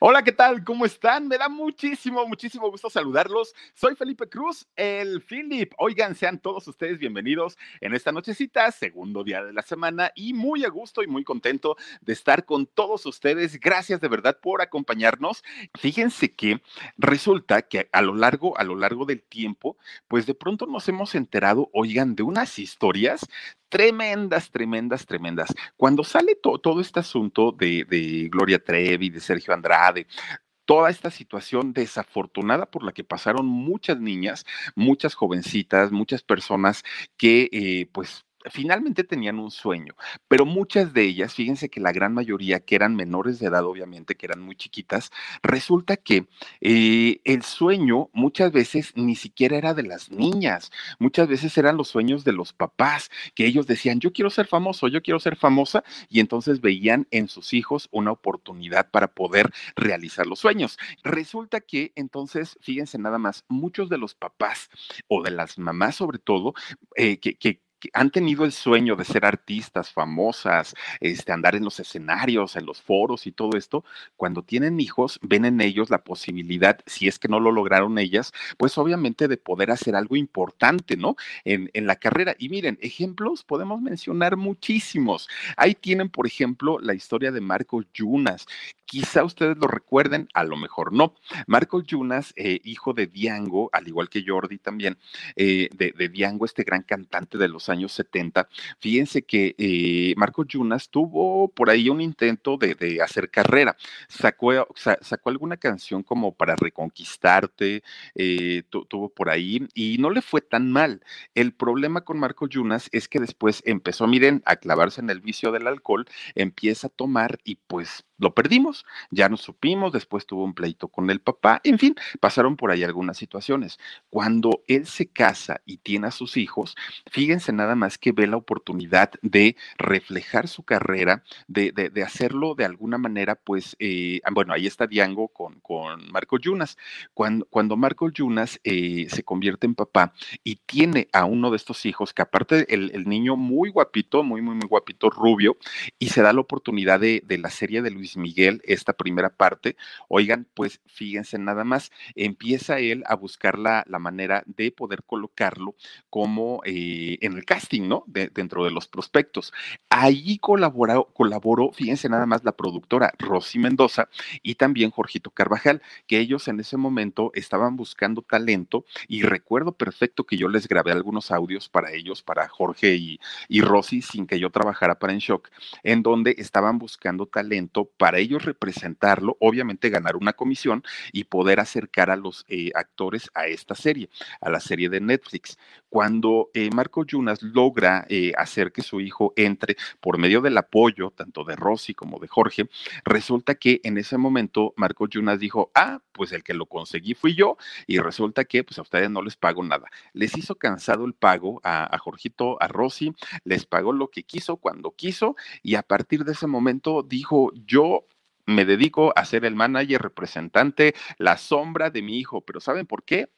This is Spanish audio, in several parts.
Hola, ¿qué tal? ¿Cómo están? Me da muchísimo, muchísimo gusto saludarlos. Soy Felipe Cruz, el Philip. Oigan, sean todos ustedes bienvenidos en esta nochecita, segundo día de la semana y muy a gusto y muy contento de estar con todos ustedes. Gracias de verdad por acompañarnos. Fíjense que resulta que a lo largo, a lo largo del tiempo, pues de pronto nos hemos enterado, oigan, de unas historias tremendas, tremendas, tremendas. Cuando sale todo este asunto de, Gloria Trevi, de Sergio Andrade, toda esta situación desafortunada por la que pasaron muchas niñas, muchas jovencitas, muchas personas que eh, pues finalmente tenían un sueño, pero muchas de ellas, fíjense que la gran mayoría que eran menores de edad, obviamente, que eran muy chiquitas, resulta que eh, el sueño muchas veces ni siquiera era de las niñas, muchas veces eran los sueños de los papás, que ellos decían, yo quiero ser famoso, yo quiero ser famosa, y entonces veían en sus hijos una oportunidad para poder realizar los sueños. Resulta que entonces, fíjense nada más, muchos de los papás o de las mamás sobre todo, eh, que, que que han tenido el sueño de ser artistas famosas, este, andar en los escenarios, en los foros y todo esto, cuando tienen hijos, ven en ellos la posibilidad, si es que no lo lograron ellas, pues obviamente de poder hacer algo importante, ¿no? En, en la carrera. Y miren, ejemplos podemos mencionar muchísimos. Ahí tienen, por ejemplo, la historia de Marco Yunas. Quizá ustedes lo recuerden, a lo mejor no. Marco Yunas, eh, hijo de Diango, al igual que Jordi también, eh, de, de Diango, este gran cantante de los años 70. Fíjense que eh, Marco Yunas tuvo por ahí un intento de, hacer carrera. Sacó, sa, sacó, alguna canción como para reconquistarte, eh, tuvo por ahí y no le fue tan mal. El problema con Marco Yunas es que después empezó, miren, a clavarse en el vicio del alcohol, empieza a tomar y pues lo perdimos, ya nos supimos, después tuvo un pleito con el papá, en fin, pasaron por ahí algunas situaciones. Cuando él se casa y tiene a sus hijos, fíjense nada más que ve la oportunidad de reflejar su carrera, de, de, de hacerlo de alguna manera, pues, eh, bueno, ahí está Diango con, con Marco Yunas. Cuando, cuando Marco Yunas eh, se convierte en papá y tiene a uno de estos hijos, que aparte el, el niño muy guapito, muy, muy, muy guapito, rubio, y se da la oportunidad de, de la serie de Luis Miguel, esta primera parte, oigan, pues fíjense nada más, empieza él a buscar la, la manera de poder colocarlo como eh, en el casting, ¿no? De, dentro de los prospectos. Ahí colaboró, colaboró, fíjense nada más, la productora Rosy Mendoza y también Jorgito Carvajal, que ellos en ese momento estaban buscando talento y recuerdo perfecto que yo les grabé algunos audios para ellos, para Jorge y, y Rosy, sin que yo trabajara para En Shock, en donde estaban buscando talento para ellos representarlo, obviamente ganar una comisión y poder acercar a los eh, actores a esta serie, a la serie de Netflix. Cuando eh, Marco Yunas logra eh, hacer que su hijo entre por medio del apoyo tanto de Rosy como de Jorge, resulta que en ese momento Marco Yunas dijo, ah, pues el que lo conseguí fui yo y resulta que pues a ustedes no les pago nada. Les hizo cansado el pago a, a Jorgito, a Rosy, les pagó lo que quiso cuando quiso y a partir de ese momento dijo, yo me dedico a ser el manager representante, la sombra de mi hijo, pero ¿saben por qué?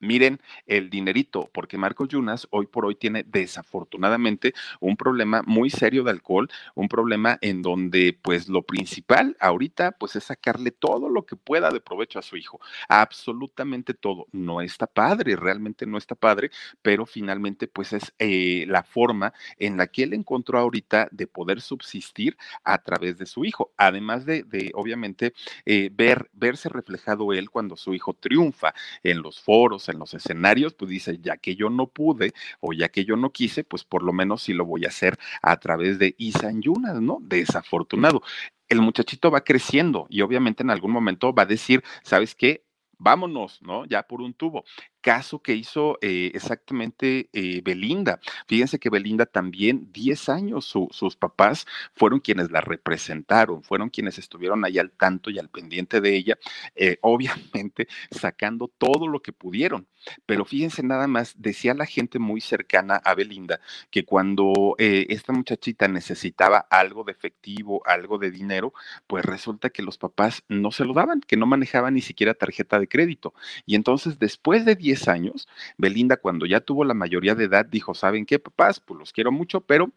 Miren el dinerito, porque Marcos Yunas hoy por hoy tiene desafortunadamente un problema muy serio de alcohol, un problema en donde pues lo principal ahorita pues es sacarle todo lo que pueda de provecho a su hijo, absolutamente todo. No está padre, realmente no está padre, pero finalmente pues es eh, la forma en la que él encontró ahorita de poder subsistir a través de su hijo, además de, de obviamente eh, ver, verse reflejado él cuando su hijo triunfa en los foros, en los escenarios, pues dice, ya que yo no pude o ya que yo no quise, pues por lo menos sí lo voy a hacer a través de Isan Yunas, ¿no? Desafortunado. El muchachito va creciendo y obviamente en algún momento va a decir, ¿sabes qué? vámonos, ¿no? Ya por un tubo caso que hizo eh, exactamente eh, Belinda. Fíjense que Belinda también, 10 años, sus papás fueron quienes la representaron, fueron quienes estuvieron ahí al tanto y al pendiente de ella, eh, obviamente sacando todo lo que pudieron. Pero fíjense nada más, decía la gente muy cercana a Belinda que cuando esta muchachita necesitaba algo de efectivo, algo de dinero, pues resulta que los papás no se lo daban, que no manejaban ni siquiera tarjeta de crédito. Y entonces después de 10 años, Belinda cuando ya tuvo la mayoría de edad dijo, ¿saben qué, papás? Pues los quiero mucho, pero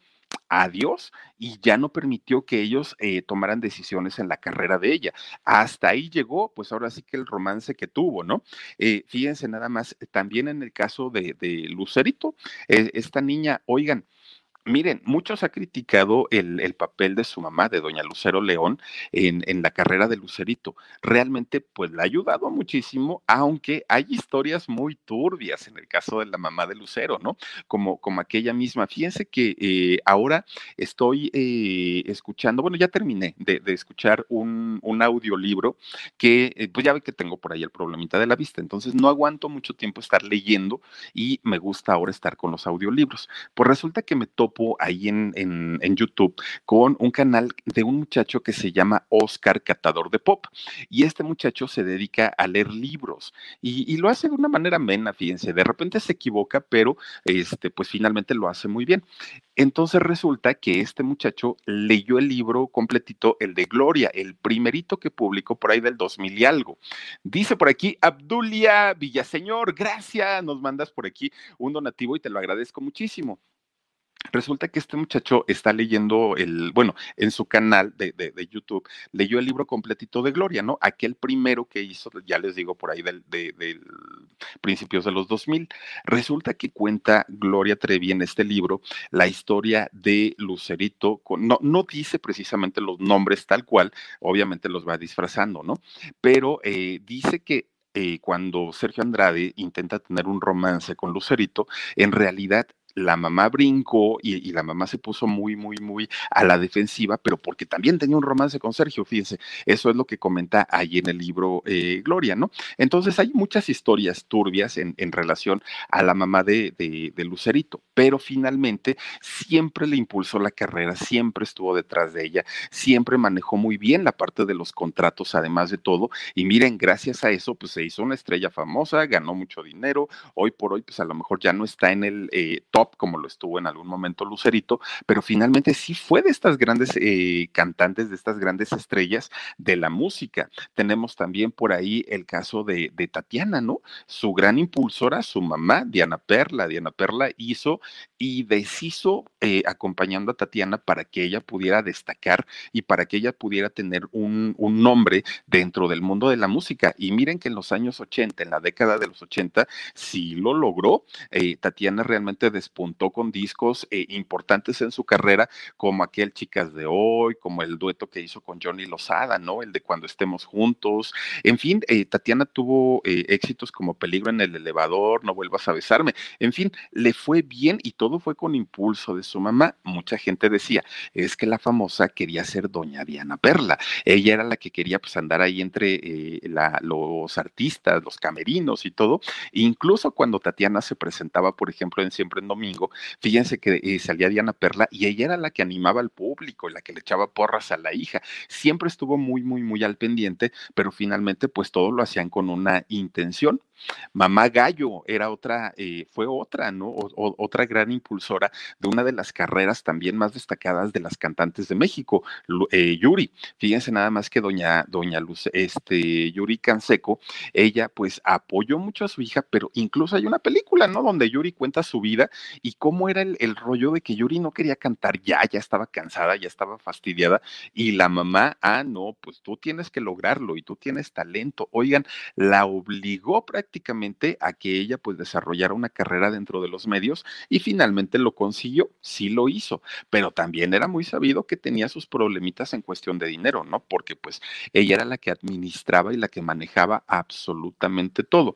adiós y ya no permitió que ellos eh, tomaran decisiones en la carrera de ella. Hasta ahí llegó, pues ahora sí que el romance que tuvo, ¿no? Eh, fíjense nada más, también en el caso de, Lucerito, eh, esta niña, oigan, Miren, muchos ha criticado el, papel de su mamá, de doña Lucero León, en, en, la carrera de Lucerito. Realmente, pues le ha ayudado muchísimo, aunque hay historias muy turbias en el caso de la mamá de Lucero, ¿no? Como, como aquella misma. Fíjense que eh, ahora estoy eh, escuchando, bueno, ya terminé de, escuchar un, un, audiolibro que, eh, pues ya ve que tengo por ahí el problemita de la vista, entonces no aguanto mucho tiempo estar leyendo y me gusta ahora estar con los audiolibros. Pues resulta que me topo ahí en, en, YouTube con un canal de un muchacho que se llama Oscar Catador de Pop. Y este muchacho se dedica a leer libros y, lo hace de una manera amena, fíjense. De repente se equivoca, pero este, pues finalmente lo hace muy bien. Entonces resulta que este muchacho leyó el libro completito, el de Gloria, el primerito que publicó por ahí del 2000 y algo. Dice por aquí, Abdulia Villaseñor, gracias, nos mandas por aquí un donativo y te lo agradezco muchísimo. Resulta que este muchacho está leyendo el, bueno, en su canal de, YouTube, leyó el libro completito de Gloria, ¿no? Aquel primero que hizo, ya les digo, por ahí del, de, principios de los 2000. Resulta que cuenta Gloria Trevi en este libro la historia de Lucerito, no, no dice precisamente los nombres tal cual, obviamente los va disfrazando, ¿no? Pero eh, dice que eh, cuando Sergio Andrade intenta tener un romance con Lucerito, en realidad la mamá brincó y, la mamá se puso muy, muy, muy a la defensiva, pero porque también tenía un romance con Sergio, fíjense, eso es lo que comenta ahí en el libro eh, Gloria, ¿no? Entonces hay muchas historias turbias en, relación a la mamá de, de, Lucerito, pero finalmente siempre le impulsó la carrera, siempre estuvo detrás de ella, siempre manejó muy bien la parte de los contratos, además de todo, y miren, gracias a eso, pues se hizo una estrella famosa, ganó mucho dinero, hoy por hoy, pues a lo mejor ya no está en el eh, top como lo estuvo en algún momento Lucerito, pero finalmente sí fue de estas grandes eh, cantantes, de estas grandes estrellas de la música. Tenemos también por ahí el caso de, Tatiana, ¿no? Su gran impulsora, su mamá, Diana Perla. Diana Perla hizo y deshizo eh, acompañando a Tatiana para que ella pudiera destacar y para que ella pudiera tener un, nombre dentro del mundo de la música. Y miren que en los años 80, en la década de los 80, sí lo logró. Eh, Tatiana realmente después puntó con discos eh, importantes en su carrera, como aquel Chicas de Hoy, como el dueto que hizo con Johnny Lozada, ¿no? El de Cuando estemos juntos. En fin, eh, Tatiana tuvo eh, éxitos como Peligro en el elevador, No vuelvas a besarme. En fin, le fue bien y todo fue con impulso de su mamá. Mucha gente decía, es que la famosa quería ser doña Diana Perla. Ella era la que quería pues andar ahí entre los artistas, los camerinos y todo. Incluso cuando Tatiana se presentaba, por ejemplo, en Siempre en Domingo, fíjense que eh, salía Diana Perla y ella era la que animaba al público, la que le echaba porras a la hija. Siempre estuvo muy, muy, muy al pendiente, pero finalmente pues todo lo hacían con una intención Mamá Gallo era otra, eh, fue otra, ¿no? otra gran impulsora de una de las carreras también más destacadas de las cantantes de México, eh, Yuri. Fíjense nada más que doña, doña Luz, este, Yuri Canseco, ella pues apoyó mucho a su hija, pero incluso hay una película, ¿no? Donde Yuri cuenta su vida y cómo era el, el rollo de que Yuri no quería cantar ya, ya estaba cansada, ya estaba fastidiada y la mamá, ah, no, pues tú tienes que lograrlo y tú tienes talento. Oigan, la obligó prácticamente a que ella pues desarrollara una carrera dentro de los medios y finalmente lo consiguió, sí lo hizo, pero también era muy sabido que tenía sus problemitas en cuestión de dinero, ¿no? Porque pues ella era la que administraba y la que manejaba absolutamente todo.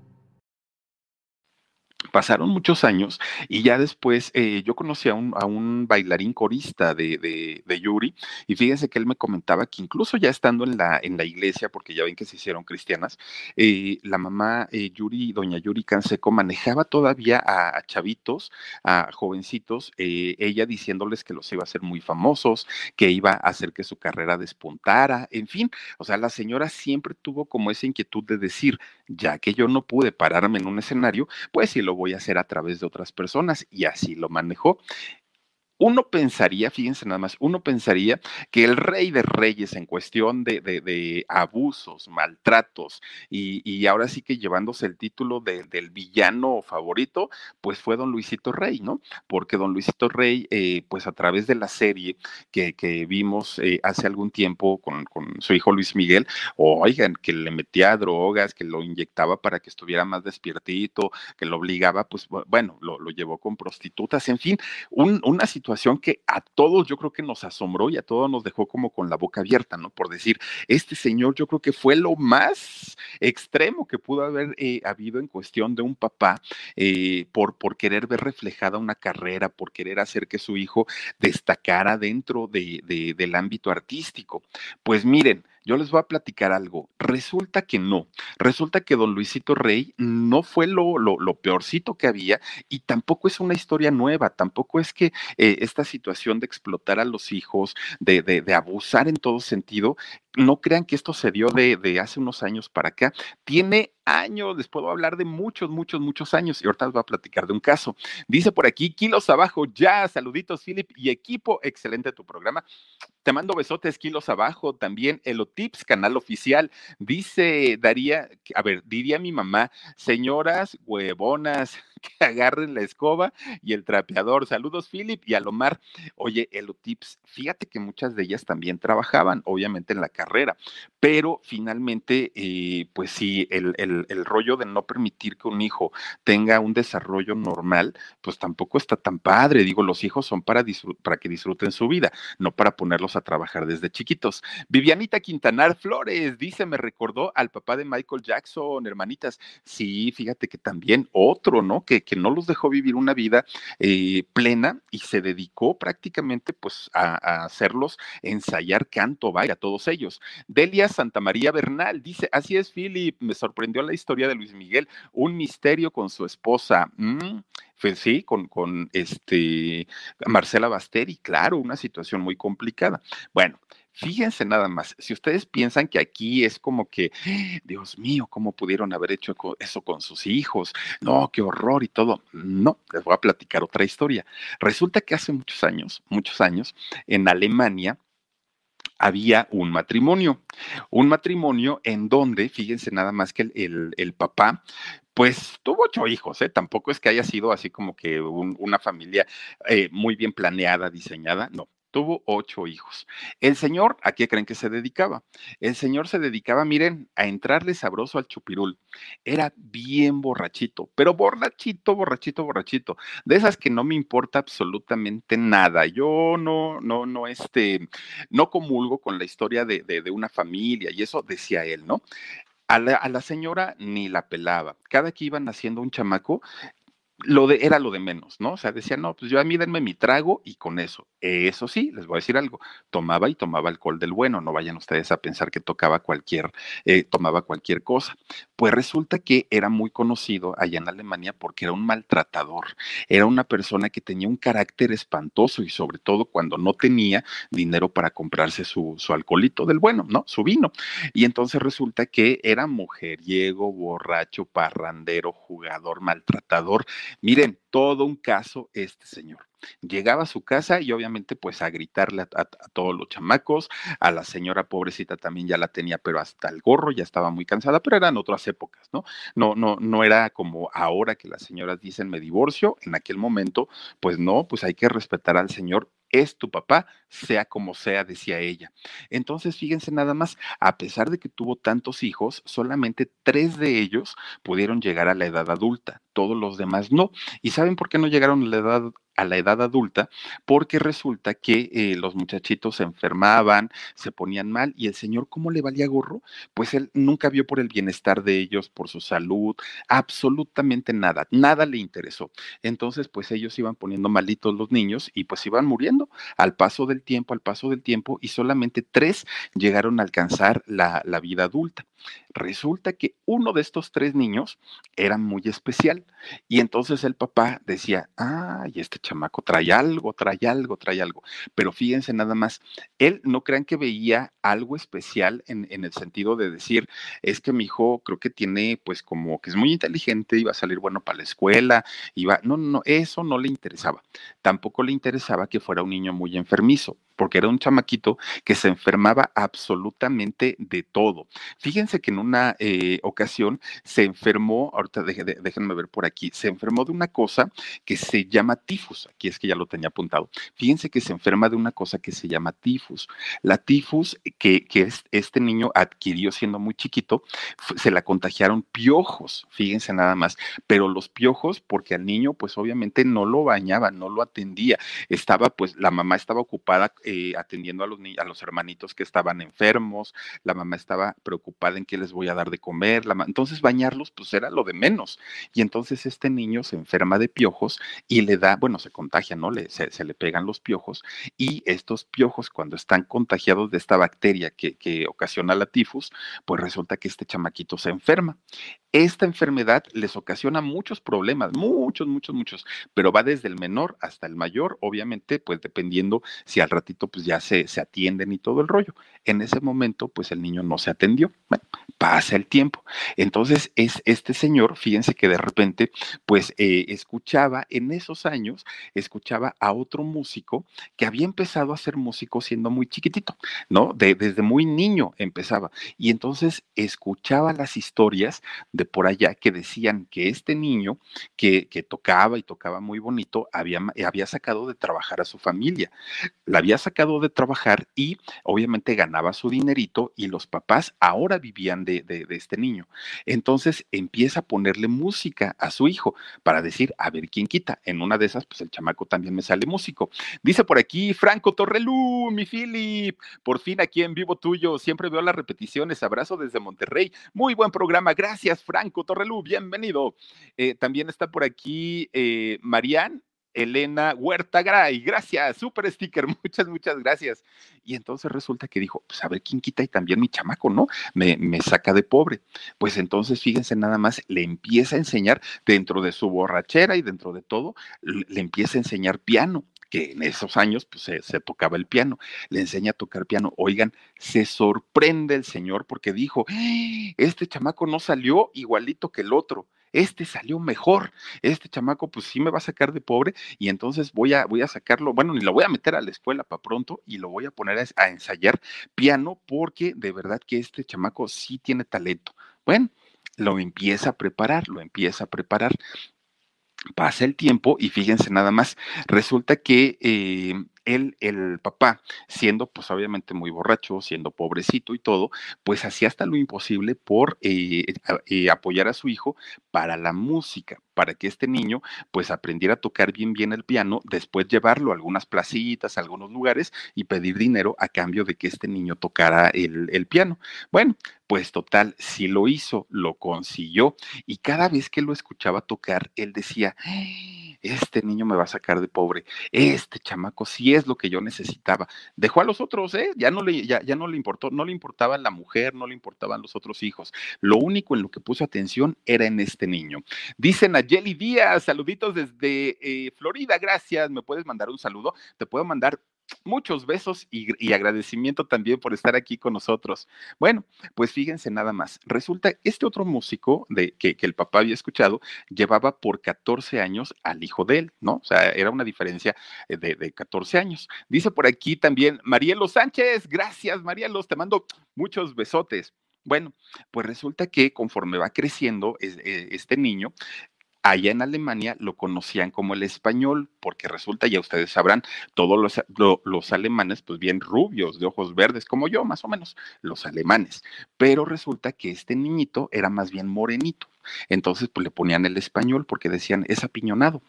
pasaron muchos años y ya después eh, yo conocí a un, a un bailarín corista de, de, Yuri y fíjense que él me comentaba que incluso ya estando en la, en la iglesia, porque ya ven que se hicieron cristianas, eh, la mamá eh, Yuri, doña Yuri Canseco, manejaba todavía a, chavitos, a jovencitos, ella diciéndoles que los iba a hacer muy famosos, que iba a hacer que su carrera despuntara, en fin, o sea, la señora siempre tuvo como esa inquietud de decir, ya que yo no pude pararme en un escenario, pues si lo voy a hacer a través de otras personas y así lo manejó uno pensaría, fíjense nada más, uno pensaría que el rey de reyes en cuestión de, abusos, maltratos y, ahora sí que llevándose el título del villano favorito, pues fue don Luisito Rey, ¿no? Porque don Luisito Rey, eh, pues a través de la serie que, vimos eh, hace algún tiempo con, su hijo Luis Miguel, oigan, que le metía drogas, que lo inyectaba para que estuviera más despiertito, que lo obligaba, pues bueno, lo, llevó con prostitutas, en fin, una situación que a todos yo creo que nos asombró y a todos nos dejó como con la boca abierta, ¿no? Por decir, este señor yo creo que fue lo más extremo que pudo haber eh, habido en cuestión de un papá eh, por, por querer ver reflejada una carrera, por querer hacer que su hijo destacara dentro de, del ámbito artístico. Pues miren, yo les voy a platicar algo. Resulta que no. Resulta que don Luisito Rey no fue lo, lo, peorcito que había y tampoco es una historia nueva. Tampoco es que eh, esta situación de explotar a los hijos, de, de, de abusar en todo sentido, no crean que esto se dio de, de, hace unos años para acá. Tiene años, les puedo hablar de muchos, muchos, muchos años y ahorita les voy a platicar de un caso. Dice por aquí, kilos abajo, ya, saluditos, Philip y equipo, excelente tu programa. Te mando besotes, kilos abajo, también Elotips, canal oficial. Dice Daría, a ver, diría mi mamá, señoras huevonas, que agarren la escoba y el trapeador. Saludos, Philip y Alomar. Oye, Elotips, fíjate que muchas de ellas también trabajaban, obviamente en la carrera, pero finalmente, eh, pues sí, el, el, rollo de no permitir que un hijo tenga un desarrollo normal, pues tampoco está tan padre. Digo, los hijos son para, para que disfruten su vida, no para ponerlos a trabajar desde chiquitos. Vivianita Quintanar Flores dice, me recordó al papá de Michael Jackson, hermanitas. Sí, fíjate que también otro, ¿no? Que, no los dejó vivir una vida eh, plena y se dedicó prácticamente pues a, hacerlos ensayar canto, vaya, todos ellos. Delia Santa María Bernal dice, así es, Philip, me sorprendió la historia de Luis Miguel, un misterio con su esposa. Mm, pues sí, con, con este Marcela Basteri, claro, una situación muy complicada. Bueno, Fíjense nada más, si ustedes piensan que aquí es como que, Dios mío, ¿cómo pudieron haber hecho eso con sus hijos? No, qué horror y todo. No, les voy a platicar otra historia. Resulta que hace muchos años, muchos años, en Alemania, había un matrimonio, un matrimonio en donde, fíjense nada más que el, el, papá, pues tuvo ocho hijos, ¿eh? tampoco es que haya sido así como que una familia eh, muy bien planeada, diseñada, no, tuvo ocho hijos. El señor, ¿a qué creen que se dedicaba? El señor se dedicaba, miren, a entrarle sabroso al chupirul. Era bien borrachito, pero borrachito, borrachito, borrachito. De esas que no me importa absolutamente nada. Yo no, no, no, este, no comulgo con la historia de, de, una familia y eso decía él, ¿no? A la, a la señora ni la pelaba. Cada que iban haciendo un chamaco, lo de, era lo de menos, ¿no? O sea, decía, no, pues yo a mí denme mi trago y con eso. Eso sí, les voy a decir algo, tomaba y tomaba alcohol del bueno, no vayan ustedes a pensar que tocaba cualquier, eh, tomaba cualquier cosa. Pues resulta que era muy conocido allá en Alemania porque era un maltratador, era una persona que tenía un carácter espantoso y sobre todo cuando no tenía dinero para comprarse su, su alcoholito del bueno, ¿no? Su vino. Y entonces resulta que era mujeriego, borracho, parrandero, jugador, maltratador Miren, todo un caso este señor. Llegaba a su casa y obviamente pues a gritarle a, todos los chamacos, a la señora pobrecita también ya la tenía, pero hasta el gorro ya estaba muy cansada, pero eran otras épocas, ¿no? No, no, no era como ahora que las señoras dicen me divorcio, en aquel momento, pues no, pues hay que respetar al señor es tu papá, sea como sea, decía ella. Entonces, fíjense nada más, a pesar de que tuvo tantos hijos, solamente tres de ellos pudieron llegar a la edad adulta, todos los demás no. ¿Y saben por qué no llegaron a la edad a la edad adulta, porque resulta que eh, los muchachitos se enfermaban, se ponían mal, y el señor, ¿cómo le valía gorro? Pues él nunca vio por el bienestar de ellos, por su salud, absolutamente nada, nada le interesó. Entonces, pues ellos iban poniendo malitos los niños y pues iban muriendo al paso del tiempo, al paso del tiempo, y solamente tres llegaron a alcanzar la, la vida adulta. Resulta que uno de estos tres niños era muy especial y entonces el papá decía, ay, este chamaco trae algo, trae algo, trae algo. Pero fíjense nada más, él no crean que veía algo especial en, en el sentido de decir, es que mi hijo creo que tiene pues como que es muy inteligente, iba a salir bueno para la escuela, iba, no, no, no, eso no le interesaba. Tampoco le interesaba que fuera un niño muy enfermizo porque era un chamaquito que se enfermaba absolutamente de todo. Fíjense que en una eh, ocasión se enfermó, ahorita déjenme ver por aquí, se enfermó de una cosa que se llama tifus, aquí es que ya lo tenía apuntado. Fíjense que se enferma de una cosa que se llama tifus. La tifus que, este niño adquirió siendo muy chiquito, se la contagiaron piojos, fíjense nada más, pero los piojos porque al niño pues obviamente no lo bañaba, no lo atendía, estaba pues la mamá estaba ocupada atendiendo a los, a los hermanitos que estaban enfermos, la mamá estaba preocupada en qué les voy a dar de comer, entonces bañarlos pues era lo de menos. Y entonces este niño se enferma de piojos y le da, bueno, se contagia, ¿no? Se le pegan los piojos y estos piojos cuando están contagiados de esta bacteria que, que ocasiona la tifus, pues resulta que este chamaquito se enferma. Esta enfermedad les ocasiona muchos problemas, muchos, muchos, muchos, pero va desde el menor hasta el mayor, obviamente, pues dependiendo si al ratito pues ya se, se atienden y todo el rollo. En ese momento, pues el niño no se atendió. Bueno, pasa el tiempo. Entonces, es este señor, fíjense que de repente, pues eh, escuchaba en esos años, escuchaba a otro músico que había empezado a ser músico siendo muy chiquitito, ¿no? De, desde muy niño empezaba. Y entonces escuchaba las historias de por allá que decían que este niño que, que tocaba y tocaba muy bonito había, había sacado de trabajar a su familia. La había sacado de trabajar y obviamente ganaba su dinerito y los papás ahora vivían de, este niño. Entonces empieza a ponerle música a su hijo para decir, a ver quién quita. En una de esas, pues el chamaco también me sale músico. Dice por aquí Franco Torrelú, mi Philip, por fin aquí en vivo tuyo, siempre veo las repeticiones, abrazo desde Monterrey. Muy buen programa, gracias Franco Torrelú, bienvenido. Eh, también está por aquí eh. Elena Huerta Gray, gracias, súper sticker, muchas, muchas gracias. Y entonces resulta que dijo, pues a ver quién quita y también mi chamaco, ¿no? Me, me saca de pobre. Pues entonces, fíjense nada más, le empieza a enseñar dentro de su borrachera y dentro de todo, le empieza a enseñar piano que en esos años pues, se, se, tocaba el piano, le enseña a tocar piano. Oigan, se sorprende el señor porque dijo, este chamaco no salió igualito que el otro, este salió mejor, este chamaco pues sí me va a sacar de pobre y entonces voy a, voy a sacarlo, bueno, ni lo voy a meter a la escuela para pronto y lo voy a poner a, ensayar piano porque de verdad que este chamaco sí tiene talento. Bueno, lo empieza a preparar, lo empieza a preparar pasa el tiempo y fíjense nada más, resulta que eh, él, el papá, siendo pues obviamente muy borracho, siendo pobrecito y todo, pues hacía hasta lo imposible por eh, eh, apoyar a su hijo para la música, para que este niño pues aprendiera a tocar bien bien el piano, después llevarlo a algunas placitas, a algunos lugares y pedir dinero a cambio de que este niño tocara el, el piano. Bueno, pues total, sí lo hizo, lo consiguió y cada vez que lo escuchaba tocar, él decía, este niño me va a sacar de pobre, este chamaco sí es lo que yo necesitaba. Dejó a los otros, ¿eh? Ya no le, ya, ya no le importó, no le importaba la mujer, no le importaban los otros hijos. Lo único en lo que puso atención era en este niño. Dicen a Jelly Díaz, saluditos desde eh, Florida, gracias. ¿Me puedes mandar un saludo? Te puedo mandar muchos besos y, agradecimiento también por estar aquí con nosotros. Bueno, pues fíjense nada más. Resulta, este otro músico de, que, el papá había escuchado llevaba por 14 años al hijo de él, ¿no? O sea, era una diferencia eh, de, de 14 años. Dice por aquí también Marielo Sánchez, gracias Marielos, te mando muchos besotes. Bueno, pues resulta que conforme va creciendo eh, este niño, Allá en Alemania lo conocían como el español, porque resulta, ya ustedes sabrán, todos los, los, alemanes, pues bien rubios, de ojos verdes, como yo, más o menos, los alemanes. Pero resulta que este niñito era más bien morenito. Entonces, pues le ponían el español porque decían, es apiñonado.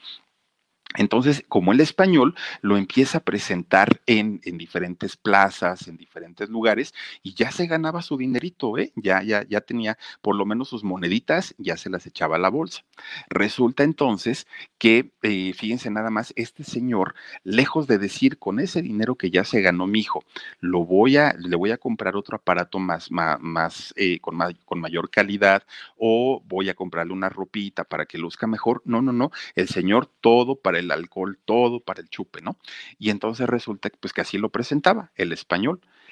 Entonces, como el español lo empieza a presentar en, en, diferentes plazas, en diferentes lugares, y ya se ganaba su dinerito, ¿eh? Ya, ya, ya tenía por lo menos sus moneditas, ya se las echaba a la bolsa. Resulta entonces que, eh, fíjense nada más, este señor, lejos de decir con ese dinero que ya se ganó mi hijo, lo voy a, le voy a comprar otro aparato más, más, eh, con, con mayor calidad, o voy a comprarle una ropita para que luzca mejor. No, no, no. El señor todo para el alcohol, todo para el chupe, ¿no? Y entonces resulta pues, que así lo presentaba el español.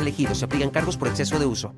elegido. Se aplican cargos por exceso de uso.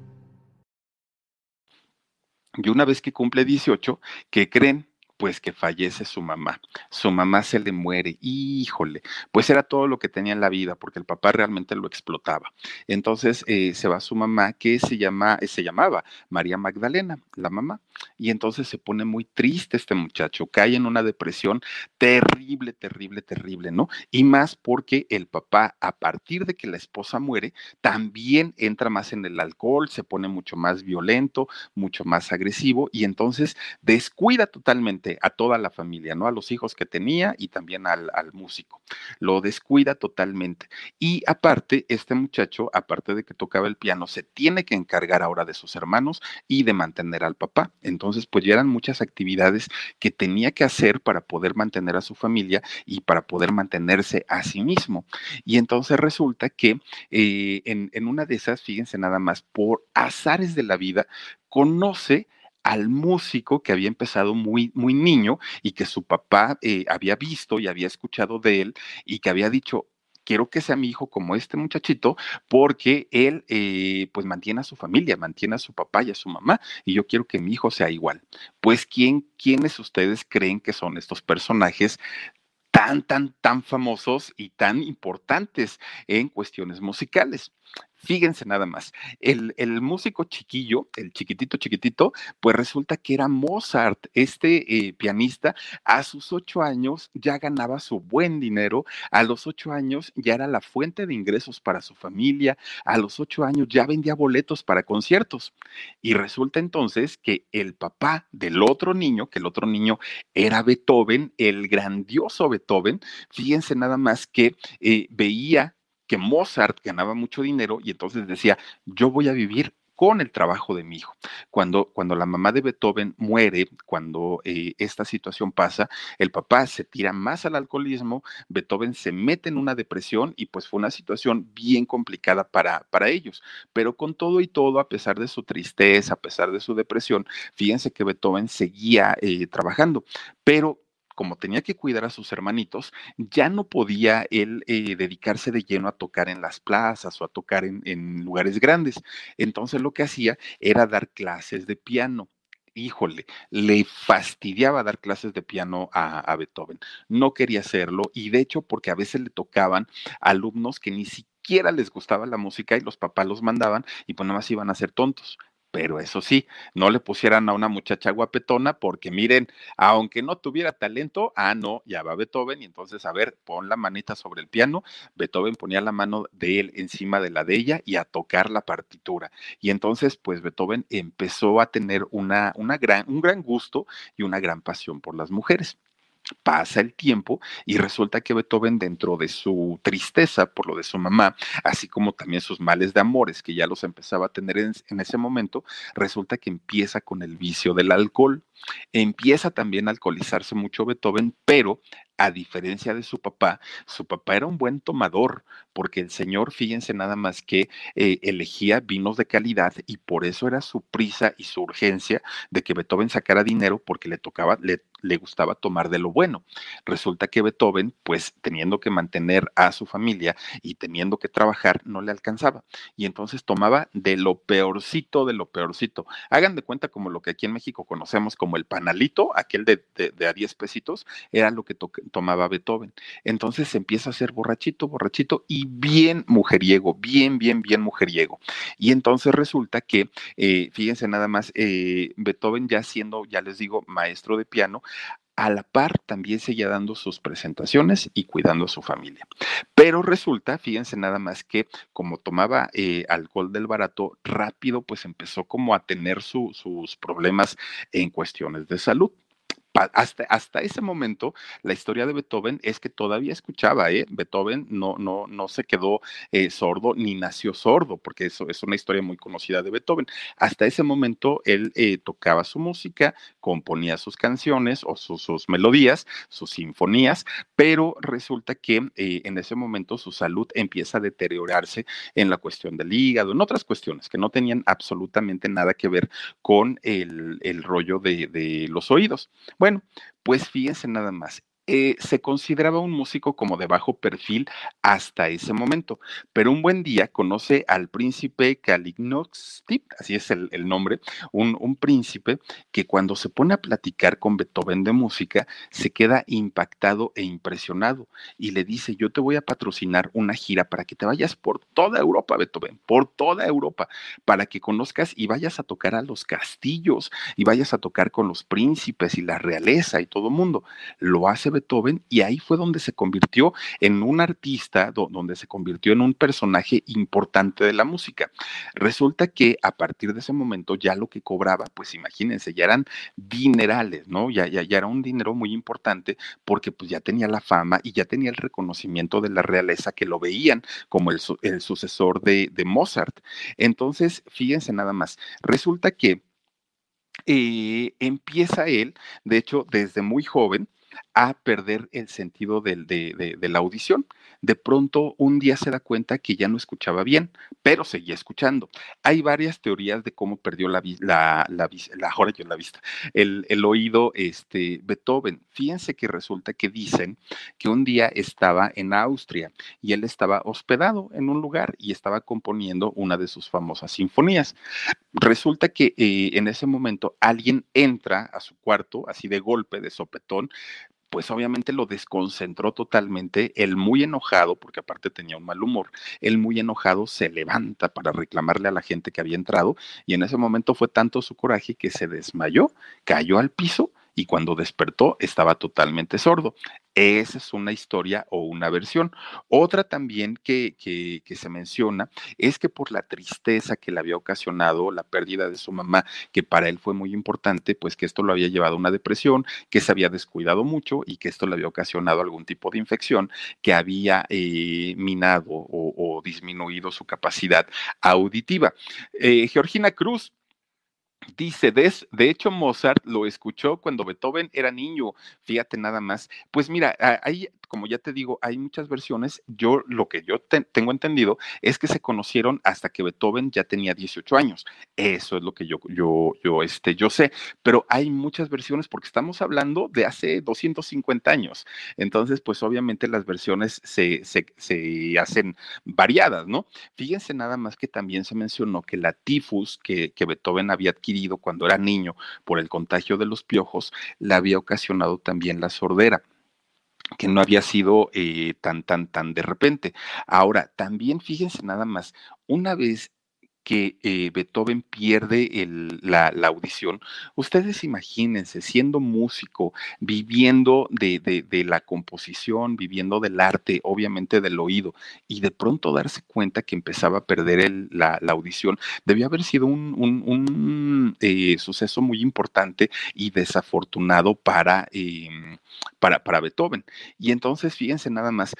Y una vez que cumple 18, ¿qué creen? Pues que fallece su mamá. Su mamá se le muere. Híjole, pues era todo lo que tenía en la vida, porque el papá realmente lo explotaba. Entonces eh, se va su mamá, que se, llama, eh, se llamaba María Magdalena, la mamá. Y entonces se pone muy triste este muchacho, cae en una depresión terrible, terrible, terrible, ¿no? Y más porque el papá, a partir de que la esposa muere, también entra más en el alcohol, se pone mucho más violento, mucho más agresivo y entonces descuida totalmente a toda la familia, ¿no? A los hijos que tenía y también al, músico. Lo descuida totalmente. Y aparte, este muchacho, aparte de que tocaba el piano, se tiene que encargar ahora de sus hermanos y de mantener al papá. Entonces, pues ya eran muchas actividades que tenía que hacer para poder mantener a su familia y para poder mantenerse a sí mismo. Y entonces resulta que eh, en, en una de esas, fíjense nada más, por azares de la vida, conoce al músico que había empezado muy, muy niño y que su papá eh, había visto y había escuchado de él y que había dicho, quiero que sea mi hijo como este muchachito, porque él eh, pues mantiene a su familia, mantiene a su papá y a su mamá, y yo quiero que mi hijo sea igual. Pues, ¿quién, ¿quiénes ustedes creen que son estos personajes tan, tan, tan famosos y tan importantes en cuestiones musicales? Fíjense nada más, el, el, músico chiquillo, el chiquitito chiquitito, pues resulta que era Mozart, este eh, pianista, a sus ocho años ya ganaba su buen dinero, a los ocho años ya era la fuente de ingresos para su familia, a los ocho años ya vendía boletos para conciertos. Y resulta entonces que el papá del otro niño, que el otro niño era Beethoven, el grandioso Beethoven, fíjense nada más que eh, veía que Mozart ganaba mucho dinero y entonces decía, yo voy a vivir con el trabajo de mi hijo. Cuando, cuando la mamá de Beethoven muere, cuando eh, esta situación pasa, el papá se tira más al alcoholismo, Beethoven se mete en una depresión y pues fue una situación bien complicada para, para ellos. Pero con todo y todo, a pesar de su tristeza, a pesar de su depresión, fíjense que Beethoven seguía eh, trabajando. Pero como tenía que cuidar a sus hermanitos, ya no podía él eh, dedicarse de lleno a tocar en las plazas o a tocar en, lugares grandes. Entonces lo que hacía era dar clases de piano híjole, le fastidiaba dar clases de piano a, a, Beethoven. No quería hacerlo y de hecho porque a veces le tocaban alumnos que ni siquiera les gustaba la música y los papás los mandaban y pues nada más iban a ser tontos pero eso sí, no le pusieran a una muchacha guapetona porque miren, aunque no tuviera talento, ah, no, ya va Beethoven y entonces, a ver, pon la manita sobre el piano, Beethoven ponía la mano de él encima de la de ella y a tocar la partitura. Y entonces, pues Beethoven empezó a tener una, una gran, un gran gusto y una gran pasión por las mujeres pasa el tiempo y resulta que Beethoven dentro de su tristeza por lo de su mamá, así como también sus males de amores que ya los empezaba a tener en, ese momento, resulta que empieza con el vicio del alcohol. Empieza también a alcoholizarse mucho Beethoven, pero a diferencia de su papá, su papá era un buen tomador, porque el señor, fíjense nada más que eh, elegía vinos de calidad y por eso era su prisa y su urgencia de que Beethoven sacara dinero porque le tocaba, le, le gustaba tomar de lo bueno. Resulta que Beethoven, pues teniendo que mantener a su familia y teniendo que trabajar, no le alcanzaba. Y entonces tomaba de lo peorcito, de lo peorcito. Hagan de cuenta como lo que aquí en México conocemos como el panalito, aquel de, a 10 pesitos, era lo que to tomaba Beethoven. Entonces empieza a ser borrachito, borrachito y bien mujeriego, bien, bien, bien mujeriego. Y entonces resulta que, eh, fíjense nada más, eh, Beethoven ya siendo, ya les digo, maestro de piano, a la par también seguía dando sus presentaciones y cuidando a su familia. Pero resulta, fíjense nada más que como tomaba eh, alcohol del barato, rápido pues empezó como a tener su, sus problemas en cuestiones de salud hasta, hasta ese momento, la historia de Beethoven es que todavía escuchaba, ¿eh? Beethoven no, no, no se quedó eh, sordo ni nació sordo, porque eso es una historia muy conocida de Beethoven. Hasta ese momento, él eh, tocaba su música, componía sus canciones o sus, melodías, sus sinfonías, pero resulta que eh, en ese momento su salud empieza a deteriorarse en la cuestión del hígado, en otras cuestiones que no tenían absolutamente nada que ver con el, el rollo de, de los oídos. Bueno, pues fíjense nada más, eh, se consideraba un músico como de bajo perfil hasta ese momento, pero un buen día conoce al príncipe Kalinoxtip, así es el, el nombre, un, un, príncipe que cuando se pone a platicar con Beethoven de música se queda impactado e impresionado y le dice, yo te voy a patrocinar una gira para que te vayas por toda Europa, Beethoven, por toda Europa, para que conozcas y vayas a tocar a los castillos y vayas a tocar con los príncipes y la realeza y todo el mundo. Lo hace Beethoven y ahí fue donde se convirtió en un artista, donde se convirtió en un personaje importante de la música. Resulta que a partir de ese momento ya lo que cobraba, pues imagínense, ya eran dinerales, ¿no? Ya, ya, ya era un dinero muy importante porque pues ya tenía la fama y ya tenía el reconocimiento de la realeza que lo veían como el, sucesor de, de Mozart. Entonces, fíjense nada más, resulta que eh, empieza él, de hecho, desde muy joven, a perder el sentido de, la audición. De pronto, un día se da cuenta que ya no escuchaba bien, pero seguía escuchando. Hay varias teorías de cómo perdió la, la, la, la, ahora yo la vista, el, el oído este, Beethoven. Fíjense que resulta que dicen que un día estaba en Austria y él estaba hospedado en un lugar y estaba componiendo una de sus famosas sinfonías. Resulta que eh, en ese momento alguien entra a su cuarto, así de golpe, de sopetón, pues obviamente lo desconcentró totalmente. Él muy enojado, porque aparte tenía un mal humor, él muy enojado se levanta para reclamarle a la gente que había entrado y en ese momento fue tanto su coraje que se desmayó, cayó al piso y cuando despertó estaba totalmente sordo. Esa es una historia o una versión. Otra también que, que, que, se menciona es que por la tristeza que le había ocasionado la pérdida de su mamá, que para él fue muy importante, pues que esto lo había llevado a una depresión, que se había descuidado mucho y que esto le había ocasionado algún tipo de infección que había eh, minado o, disminuido su capacidad auditiva. Eh, Georgina Cruz, Dice, de, de, hecho Mozart lo escuchó cuando Beethoven era niño, fíjate nada más. Pues mira, ahí como ya te digo, hay muchas versiones. Yo lo que yo tengo entendido es que se conocieron hasta que Beethoven ya tenía 18 años. Eso es lo que yo, yo, yo, este, yo sé. Pero hay muchas versiones porque estamos hablando de hace 250 años. Entonces, pues obviamente las versiones se, se, se hacen variadas, ¿no? Fíjense nada más que también se mencionó que la tifus que, que Beethoven había adquirido cuando era niño por el contagio de los piojos, la había ocasionado también la sordera que no había sido eh, tan, tan, tan de repente. Ahora, también fíjense nada más, una vez que eh, Beethoven pierde la, audición, ustedes imagínense siendo músico, viviendo de, la composición, viviendo del arte, obviamente del oído, y de pronto darse cuenta que empezaba a perder la, audición, debió haber sido un, eh, suceso muy importante y desafortunado para, eh, para, para Beethoven. Y entonces, fíjense nada más,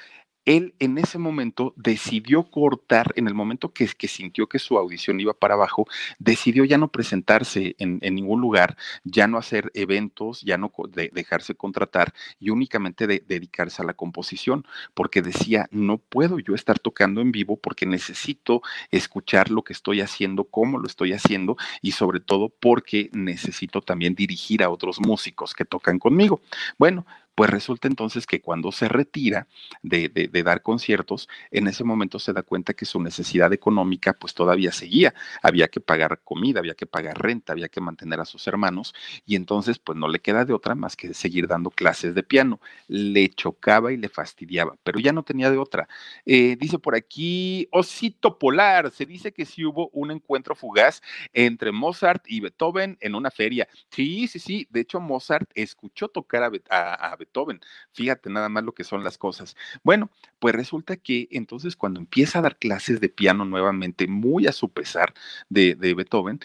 él en ese momento decidió cortar, en el momento que, sintió que su audición iba para abajo, decidió ya no presentarse en, ningún lugar, ya no hacer eventos, ya no de, dejarse contratar y únicamente de, dedicarse a la composición, porque decía, no puedo yo estar tocando en vivo porque necesito escuchar lo que estoy haciendo, cómo lo estoy haciendo y sobre todo porque necesito también dirigir a otros músicos que tocan conmigo. Bueno, pues resulta entonces que cuando se retira de, de, dar conciertos, en ese momento se da cuenta que su necesidad económica pues todavía seguía. Había que pagar comida, había que pagar renta, había que mantener a sus hermanos y entonces pues no le queda de otra más que seguir dando clases de piano. Le chocaba y le fastidiaba, pero ya no tenía de otra. Eh, dice por aquí, Osito Polar, se dice que sí hubo un encuentro fugaz entre Mozart y Beethoven en una feria. Sí, sí, sí. De hecho, Mozart escuchó tocar a Beethoven Beethoven. Fíjate nada más lo que son las cosas. Bueno, pues resulta que entonces cuando empieza a dar clases de piano nuevamente, muy a su pesar de, Beethoven,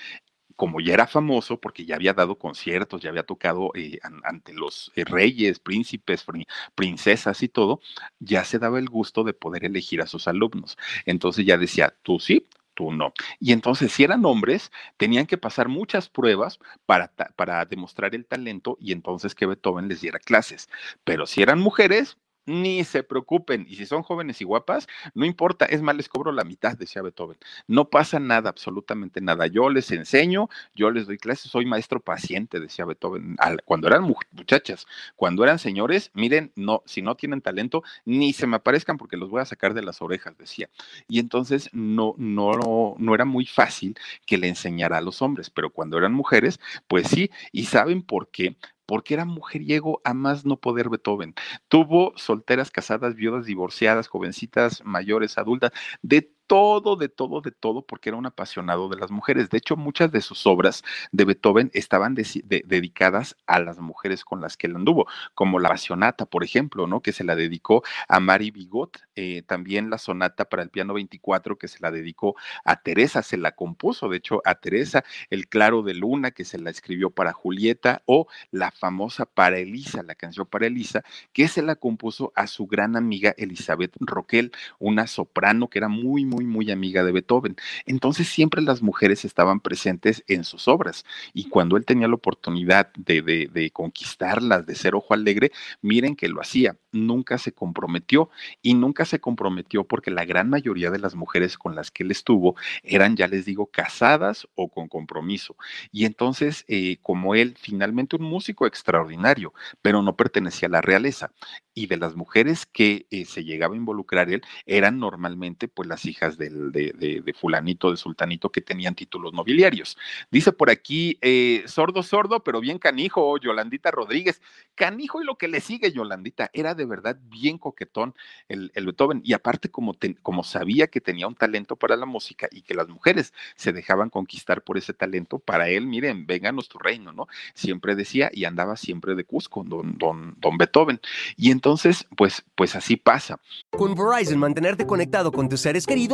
como ya era famoso, porque ya había dado conciertos, ya había tocado eh, ante los eh, reyes, príncipes, princesas y todo, ya se daba el gusto de poder elegir a sus alumnos. Entonces ya decía, tú sí, tú no. Y entonces, si eran hombres, tenían que pasar muchas pruebas para, para demostrar el talento y entonces que Beethoven les diera clases. Pero si eran mujeres, ni se preocupen. Y si son jóvenes y guapas, no importa, es más, les cobro la mitad, decía Beethoven. No pasa nada, absolutamente nada. Yo les enseño, yo les doy clases, soy maestro paciente, decía Beethoven. Cuando eran muchachas, cuando eran señores, miren, no, si no tienen talento, ni se me aparezcan porque los voy a sacar de las orejas, decía. Y entonces no, no, no era muy fácil que le enseñara a los hombres, pero cuando eran mujeres, pues sí. ¿Y saben por qué? Porque era mujeriego a más no poder Beethoven. Tuvo solteras, casadas, viudas, divorciadas, jovencitas, mayores, adultas, de todo, de todo, de todo, porque era un apasionado de las mujeres. De hecho, muchas de sus obras de Beethoven estaban de, de, dedicadas a las mujeres con las que él anduvo, como la Pasionata, por ejemplo, ¿no? Que se la dedicó a Mary Bigot, eh, también la Sonata para el piano 24, que se la dedicó a Teresa, se la compuso, de hecho, a Teresa, El Claro de Luna, que se la escribió para Julieta, o la famosa para Elisa, la canción para Elisa, que se la compuso a su gran amiga Elizabeth Roquel, una soprano que era muy, muy amiga de Beethoven. Entonces siempre las mujeres estaban presentes en sus obras y cuando él tenía la oportunidad de, de, de conquistarlas, de ser ojo alegre, miren que lo hacía, nunca se comprometió y nunca se comprometió porque la gran mayoría de las mujeres con las que él estuvo eran, ya les digo, casadas o con compromiso. Y entonces, eh, como él, finalmente un músico extraordinario, pero no pertenecía a la realeza. Y de las mujeres que eh, se llegaba a involucrar él, eran normalmente pues las hijas del, de, fulanito, de sultanito que tenían títulos nobiliarios. Dice por aquí, eh, sordo, sordo, pero bien canijo, Yolandita Rodríguez. Canijo y lo que le sigue, Yolandita, era de verdad bien coquetón el, el Beethoven. Y aparte, como, como sabía que tenía un talento para la música y que las mujeres se dejaban conquistar por ese talento, para él, miren, vénganos tu reino, ¿no? Siempre decía y andaba siempre de Cusco, don, don, don Beethoven. Y entonces, pues, pues así pasa. Con Verizon, mantenerte conectado con tus seres queridos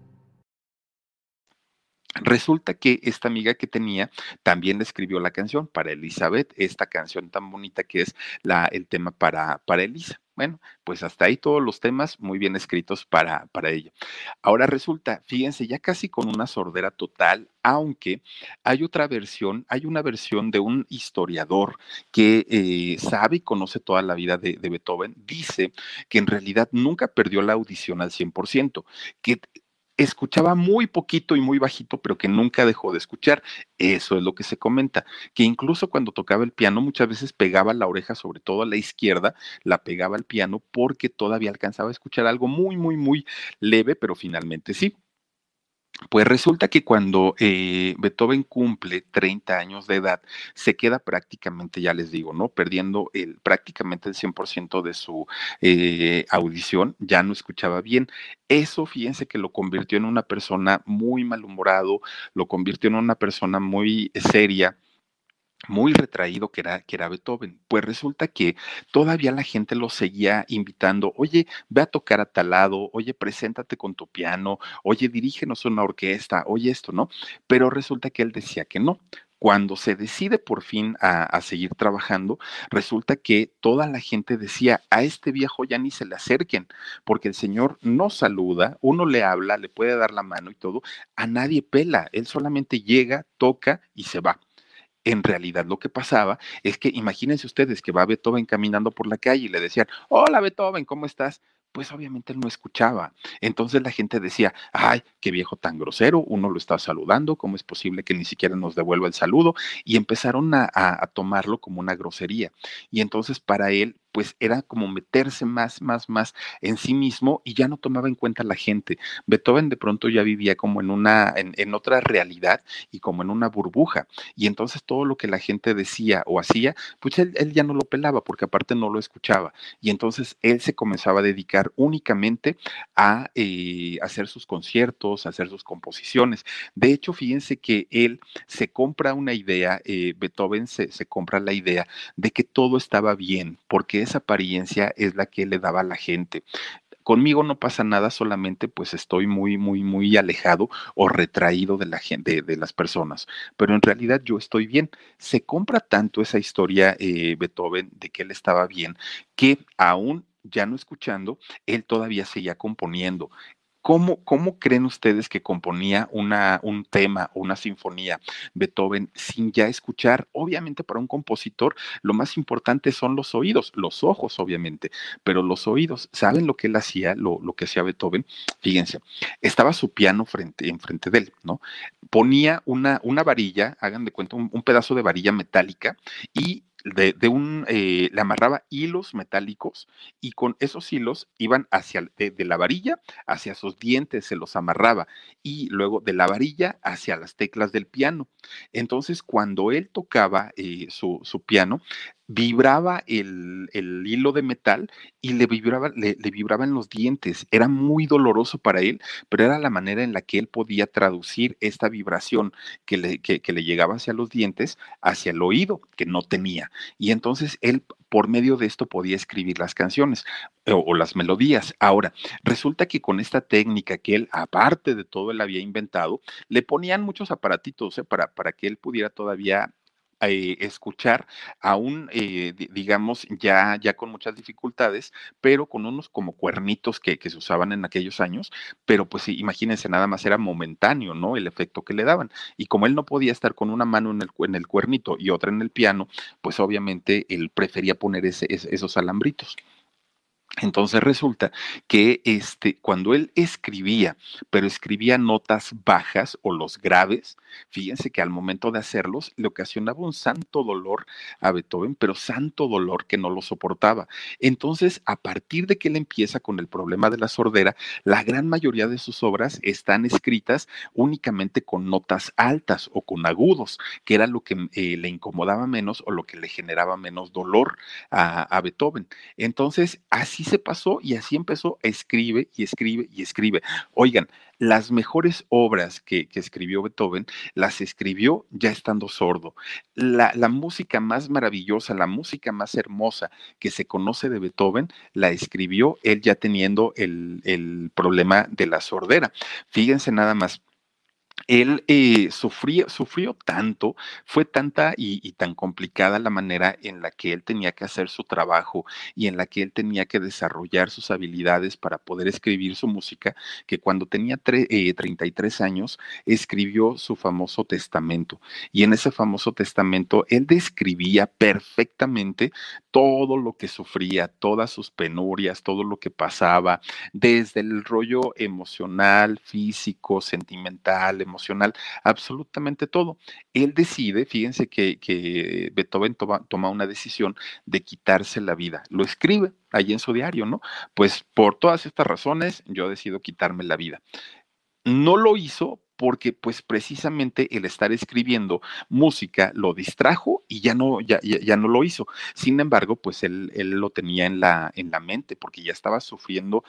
Resulta que esta amiga que tenía también escribió la canción para Elizabeth, esta canción tan bonita que es la, el tema para, para Elisa. Bueno, pues hasta ahí todos los temas muy bien escritos para, para ella. Ahora resulta, fíjense, ya casi con una sordera total, aunque hay otra versión, hay una versión de un historiador que eh, sabe y conoce toda la vida de, de Beethoven, dice que en realidad nunca perdió la audición al 100%, que escuchaba muy poquito y muy bajito, pero que nunca dejó de escuchar. Eso es lo que se comenta, que incluso cuando tocaba el piano muchas veces pegaba la oreja, sobre todo a la izquierda, la pegaba al piano porque todavía alcanzaba a escuchar algo muy, muy, muy leve, pero finalmente sí. Pues resulta que cuando eh, Beethoven cumple 30 años de edad, se queda prácticamente, ya les digo, ¿no? Perdiendo el, prácticamente el 100% de su eh, audición, ya no escuchaba bien. Eso, fíjense que lo convirtió en una persona muy malhumorado, lo convirtió en una persona muy seria muy retraído que era, que era Beethoven. Pues resulta que todavía la gente lo seguía invitando, oye, ve a tocar a tal lado, oye, preséntate con tu piano, oye, dirígenos una orquesta, oye esto, ¿no? Pero resulta que él decía que no. Cuando se decide por fin a, a, seguir trabajando, resulta que toda la gente decía, a este viejo ya ni se le acerquen, porque el señor no saluda, uno le habla, le puede dar la mano y todo, a nadie pela, él solamente llega, toca y se va en realidad lo que pasaba es que imagínense ustedes que va Beethoven caminando por la calle y le decían, hola Beethoven, ¿cómo estás? Pues obviamente él no escuchaba. Entonces la gente decía, ay, qué viejo tan grosero, uno lo está saludando, ¿cómo es posible que ni siquiera nos devuelva el saludo? Y empezaron a, a, tomarlo como una grosería. Y entonces para él, pues era como meterse más, más, más en sí mismo y ya no tomaba en cuenta a la gente. Beethoven de pronto ya vivía como en una, en, en, otra realidad y como en una burbuja. Y entonces todo lo que la gente decía o hacía, pues él, él ya no lo pelaba porque aparte no lo escuchaba. Y entonces él se comenzaba a dedicar únicamente a eh, hacer sus conciertos, a hacer sus composiciones. De hecho, fíjense que él se compra una idea, eh, Beethoven se, se compra la idea de que todo estaba bien, porque esa apariencia es la que le daba a la gente conmigo no pasa nada, solamente pues estoy muy, muy, muy alejado o retraído de la gente, de, las personas. Pero en realidad yo estoy bien. Se compra tanto esa historia, eh, Beethoven, de que él estaba bien, que aún ya no escuchando, él todavía seguía componiendo. ¿Cómo, ¿Cómo, creen ustedes que componía una, un tema o una sinfonía Beethoven sin ya escuchar? Obviamente para un compositor lo más importante son los oídos, los ojos obviamente, pero los oídos, ¿saben lo que él hacía, lo, lo que hacía Beethoven? Fíjense, estaba su piano frente, enfrente de él, ¿no? Ponía una, una varilla, hagan de cuenta, un, un pedazo de varilla metálica y de, de un, eh, le amarraba hilos metálicos y con esos hilos iban hacia, de, la varilla hacia sus dientes, se los amarraba y luego de la varilla hacia las teclas del piano. Entonces, cuando él tocaba eh, su, su piano, vibraba el, el, hilo de metal y le vibraba, le, le vibraban los dientes. Era muy doloroso para él, pero era la manera en la que él podía traducir esta vibración que le, que, que le llegaba hacia los dientes, hacia el oído, que no tenía. Y entonces él, por medio de esto, podía escribir las canciones o, o las melodías. Ahora, resulta que con esta técnica que él, aparte de todo, él había inventado, le ponían muchos aparatitos ¿eh? para, para que él pudiera todavía eh, escuchar aún, eh, digamos, ya, ya con muchas dificultades, pero con unos como cuernitos que, que, se usaban en aquellos años, pero pues imagínense, nada más era momentáneo, ¿no? El efecto que le daban. Y como él no podía estar con una mano en el, en el cuernito y otra en el piano, pues obviamente él prefería poner ese, esos alambritos. Entonces resulta que este, cuando él escribía, pero escribía notas bajas o los graves, fíjense que al momento de hacerlos le ocasionaba un santo dolor a Beethoven, pero santo dolor que no lo soportaba. Entonces, a partir de que él empieza con el problema de la sordera, la gran mayoría de sus obras están escritas únicamente con notas altas o con agudos, que era lo que eh, le incomodaba menos o lo que le generaba menos dolor a, a Beethoven. Entonces, así se pasó y así empezó, escribe y escribe y escribe. Oigan, las mejores obras que, escribió Beethoven las escribió ya estando sordo. La, música más maravillosa, la música más hermosa que se conoce de Beethoven, la escribió él ya teniendo el, el problema de la sordera. Fíjense nada más él eh, sufrió, sufrió tanto, fue tanta y, tan complicada la manera en la que él tenía que hacer su trabajo y en la que él tenía que desarrollar sus habilidades para poder escribir su música, que cuando tenía 33 eh, años escribió su famoso testamento. Y en ese famoso testamento él describía perfectamente todo lo que sufría, todas sus penurias, todo lo que pasaba, desde el rollo emocional, físico, sentimental, emocional, absolutamente todo. Él decide, fíjense que, Beethoven toma, toma una decisión de quitarse la vida. Lo escribe ahí en su diario, ¿no? Pues por todas estas razones yo decido quitarme la vida. No lo hizo porque pues precisamente el estar escribiendo música lo distrajo y ya no, ya, ya, no lo hizo. Sin embargo, pues él, él, lo tenía en la, en la mente porque ya estaba sufriendo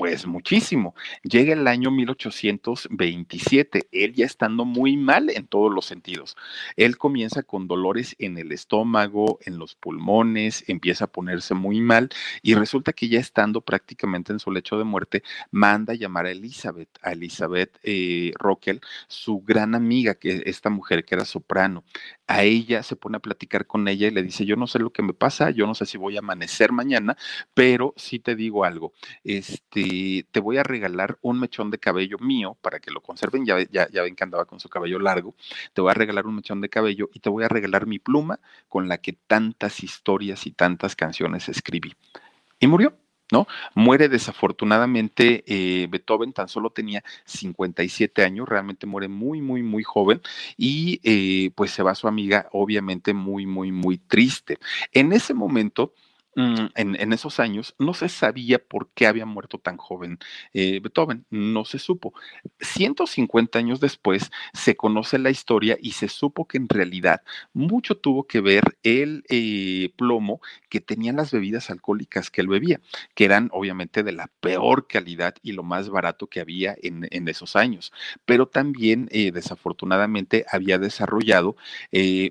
pues muchísimo. Llega el año 1827, él ya estando muy mal en todos los sentidos. Él comienza con dolores en el estómago, en los pulmones, empieza a ponerse muy mal y resulta que ya estando prácticamente en su lecho de muerte, manda a llamar a Elizabeth, a Elizabeth eh, Rockel, su gran amiga, que esta mujer que era soprano. A ella se pone a platicar con ella y le dice, yo no sé lo que me pasa, yo no sé si voy a amanecer mañana, pero sí te digo algo, este te voy a regalar un mechón de cabello mío para que lo conserven. Ya, ya, ya ven que andaba con su cabello largo. Te voy a regalar un mechón de cabello y te voy a regalar mi pluma con la que tantas historias y tantas canciones escribí. Y murió. ¿No? Muere desafortunadamente eh, Beethoven, tan solo tenía 57 años, realmente muere muy, muy, muy joven y eh, pues se va su amiga, obviamente muy, muy, muy triste. En ese momento, Mm, en, esos años no se sabía por qué había muerto tan joven eh, Beethoven, no se supo. 150 años después se conoce la historia y se supo que en realidad mucho tuvo que ver el eh, plomo que tenían las bebidas alcohólicas que él bebía, que eran obviamente de la peor calidad y lo más barato que había en, esos años. Pero también eh, desafortunadamente había desarrollado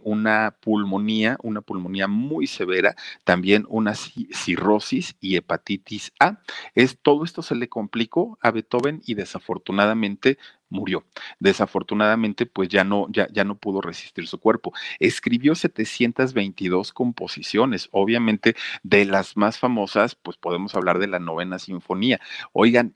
una pulmonía, una pulmonía muy severa, también una cirrosis y hepatitis A. Es, todo esto se le complicó a Beethoven y desafortunadamente murió. Desafortunadamente, pues ya no, ya, ya no pudo resistir su cuerpo. Escribió 722 composiciones, obviamente de las más famosas, pues podemos hablar de la novena sinfonía. Oigan,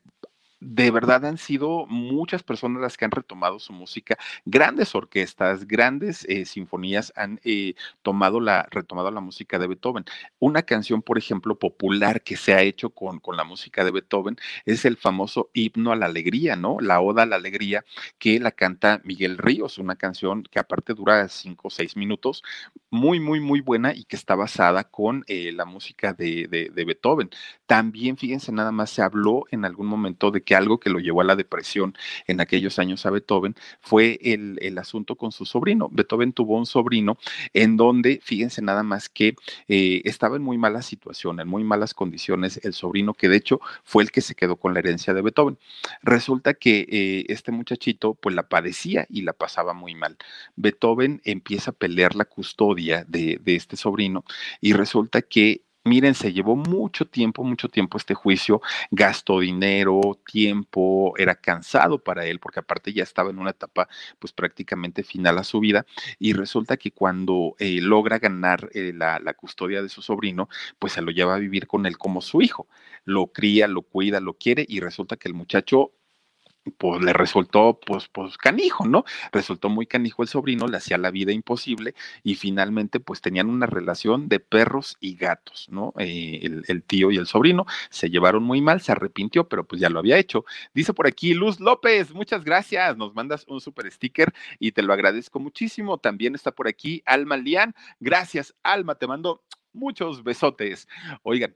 de verdad han sido muchas personas las que han retomado su música, grandes orquestas, grandes eh, sinfonías han eh, tomado la, retomado la música de Beethoven. Una canción, por ejemplo, popular que se ha hecho con, con la música de Beethoven es el famoso himno a la alegría, ¿no? La oda a la alegría que la canta Miguel Ríos, una canción que aparte dura cinco o seis minutos, muy, muy, muy buena y que está basada con eh, la música de, de, de Beethoven. También, fíjense, nada más se habló en algún momento de que algo que lo llevó a la depresión en aquellos años a Beethoven fue el, asunto con su sobrino. Beethoven tuvo un sobrino en donde, fíjense nada más que eh, estaba en muy mala situación, en muy malas condiciones, el sobrino que de hecho fue el que se quedó con la herencia de Beethoven. Resulta que eh, este muchachito pues la padecía y la pasaba muy mal. Beethoven empieza a pelear la custodia de, de este sobrino y resulta que Miren, se llevó mucho tiempo, mucho tiempo este juicio, gastó dinero, tiempo, era cansado para él, porque aparte ya estaba en una etapa pues prácticamente final a su vida, y resulta que cuando eh, logra ganar eh, la, la, custodia de su sobrino, pues se lo lleva a vivir con él como su hijo, lo cría, lo cuida, lo quiere, y resulta que el muchacho pues le resultó, pues, pues canijo, ¿no? Resultó muy canijo el sobrino, le hacía la vida imposible y finalmente, pues tenían una relación de perros y gatos, ¿no? Eh, el, el, tío y el sobrino se llevaron muy mal, se arrepintió, pero pues ya lo había hecho. Dice por aquí Luz López, muchas gracias, nos mandas un super sticker y te lo agradezco muchísimo. También está por aquí Alma Lian, gracias Alma, te mando muchos besotes. Oigan,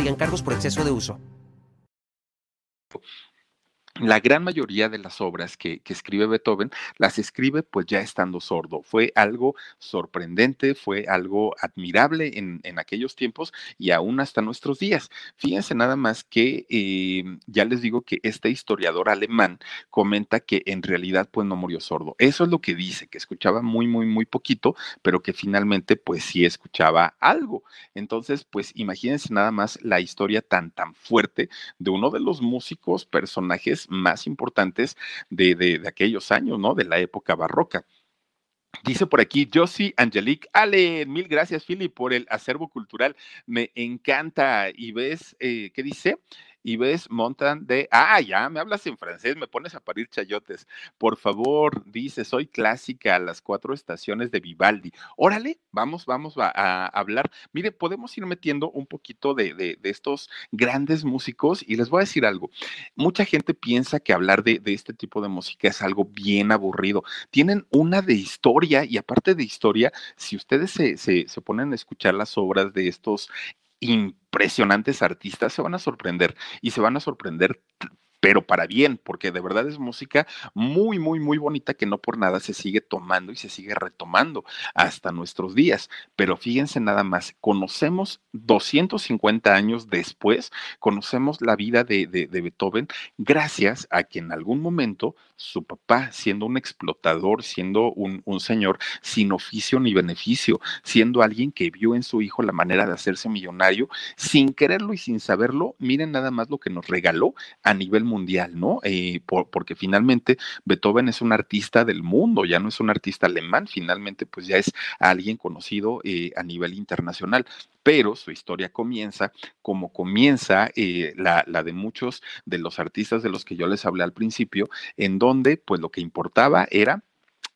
aplican cargos por exceso de uso la gran mayoría de las obras que, que, escribe Beethoven las escribe pues ya estando sordo. Fue algo sorprendente, fue algo admirable en, en aquellos tiempos y aún hasta nuestros días. Fíjense nada más que eh, ya les digo que este historiador alemán comenta que en realidad pues no murió sordo. Eso es lo que dice, que escuchaba muy, muy, muy poquito, pero que finalmente pues sí escuchaba algo. Entonces pues imagínense nada más la historia tan, tan fuerte de uno de los músicos, personajes más importantes de, de, de aquellos años, ¿no? De la época barroca. Dice por aquí Josie Angelique Allen, mil gracias Philip por el acervo cultural, me encanta. Y ves, eh, ¿qué dice? Y ves montan de, ah, ya, me hablas en francés, me pones a parir chayotes. Por favor, dice, soy clásica a las cuatro estaciones de Vivaldi. Órale, vamos, vamos a, hablar. Mire, podemos ir metiendo un poquito de, de, de, estos grandes músicos y les voy a decir algo. Mucha gente piensa que hablar de, de este tipo de música es algo bien aburrido. Tienen una de historia y aparte de historia, si ustedes se, se, se ponen a escuchar las obras de estos impresionantes artistas, se van a sorprender y se van a sorprender pero para bien, porque de verdad es música muy, muy, muy bonita que no por nada se sigue tomando y se sigue retomando hasta nuestros días. Pero fíjense nada más, conocemos 250 años después, conocemos la vida de, de, de Beethoven gracias a que en algún momento su papá, siendo un explotador, siendo un, un, señor sin oficio ni beneficio, siendo alguien que vio en su hijo la manera de hacerse millonario, sin quererlo y sin saberlo, miren nada más lo que nos regaló a nivel mundial, ¿no? Eh, por, porque finalmente Beethoven es un artista del mundo, ya no es un artista alemán, finalmente pues ya es alguien conocido eh, a nivel internacional pero su historia comienza como comienza eh, la, la, de muchos de los artistas de los que yo les hablé al principio, en donde pues lo que importaba era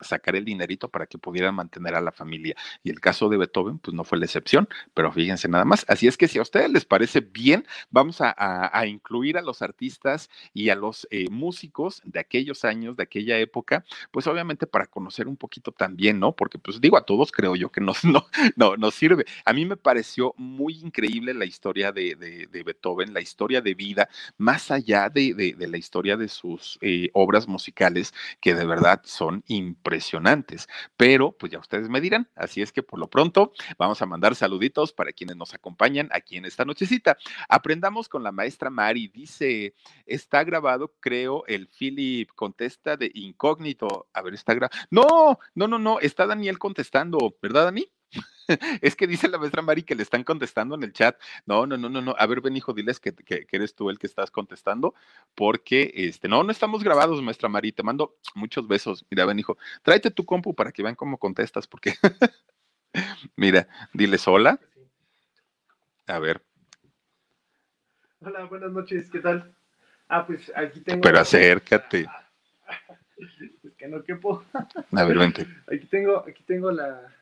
sacar el dinerito para que pudieran mantener a la familia. Y el caso de Beethoven, pues no fue la excepción, pero fíjense nada más. Así es que si a ustedes les parece bien, vamos a, a, incluir a los artistas y a los eh, músicos de aquellos años, de aquella época, pues obviamente para conocer un poquito también, ¿no? Porque pues digo, a todos creo yo que nos, no, no, nos sirve. A mí me pareció muy increíble la historia de, de, de Beethoven, la historia de vida, más allá de, de la historia de sus eh, obras musicales, que de verdad son impresionantes impresionantes, pero pues ya ustedes me dirán, así es que por lo pronto vamos a mandar saluditos para quienes nos acompañan aquí en esta nochecita. Aprendamos con la maestra Mari, dice, está grabado, creo, el Philip contesta de incógnito, a ver, está grabado, no, no, no, no, está Daniel contestando, ¿verdad, Dani? es que dice la maestra Mari que le están contestando en el chat. No, no, no, no, no. A ver, ven, hijo, diles que, que, que, eres tú el que estás contestando, porque este, no, no estamos grabados, maestra Mari. Te mando muchos besos. Mira, ven, hijo, tráete tu compu para que vean cómo contestas, porque mira, diles hola. A ver. Hola, buenas noches, ¿qué tal? Ah, pues aquí tengo. Pero acércate. Es que no quepo. A ver, vente. Aquí tengo, aquí tengo la,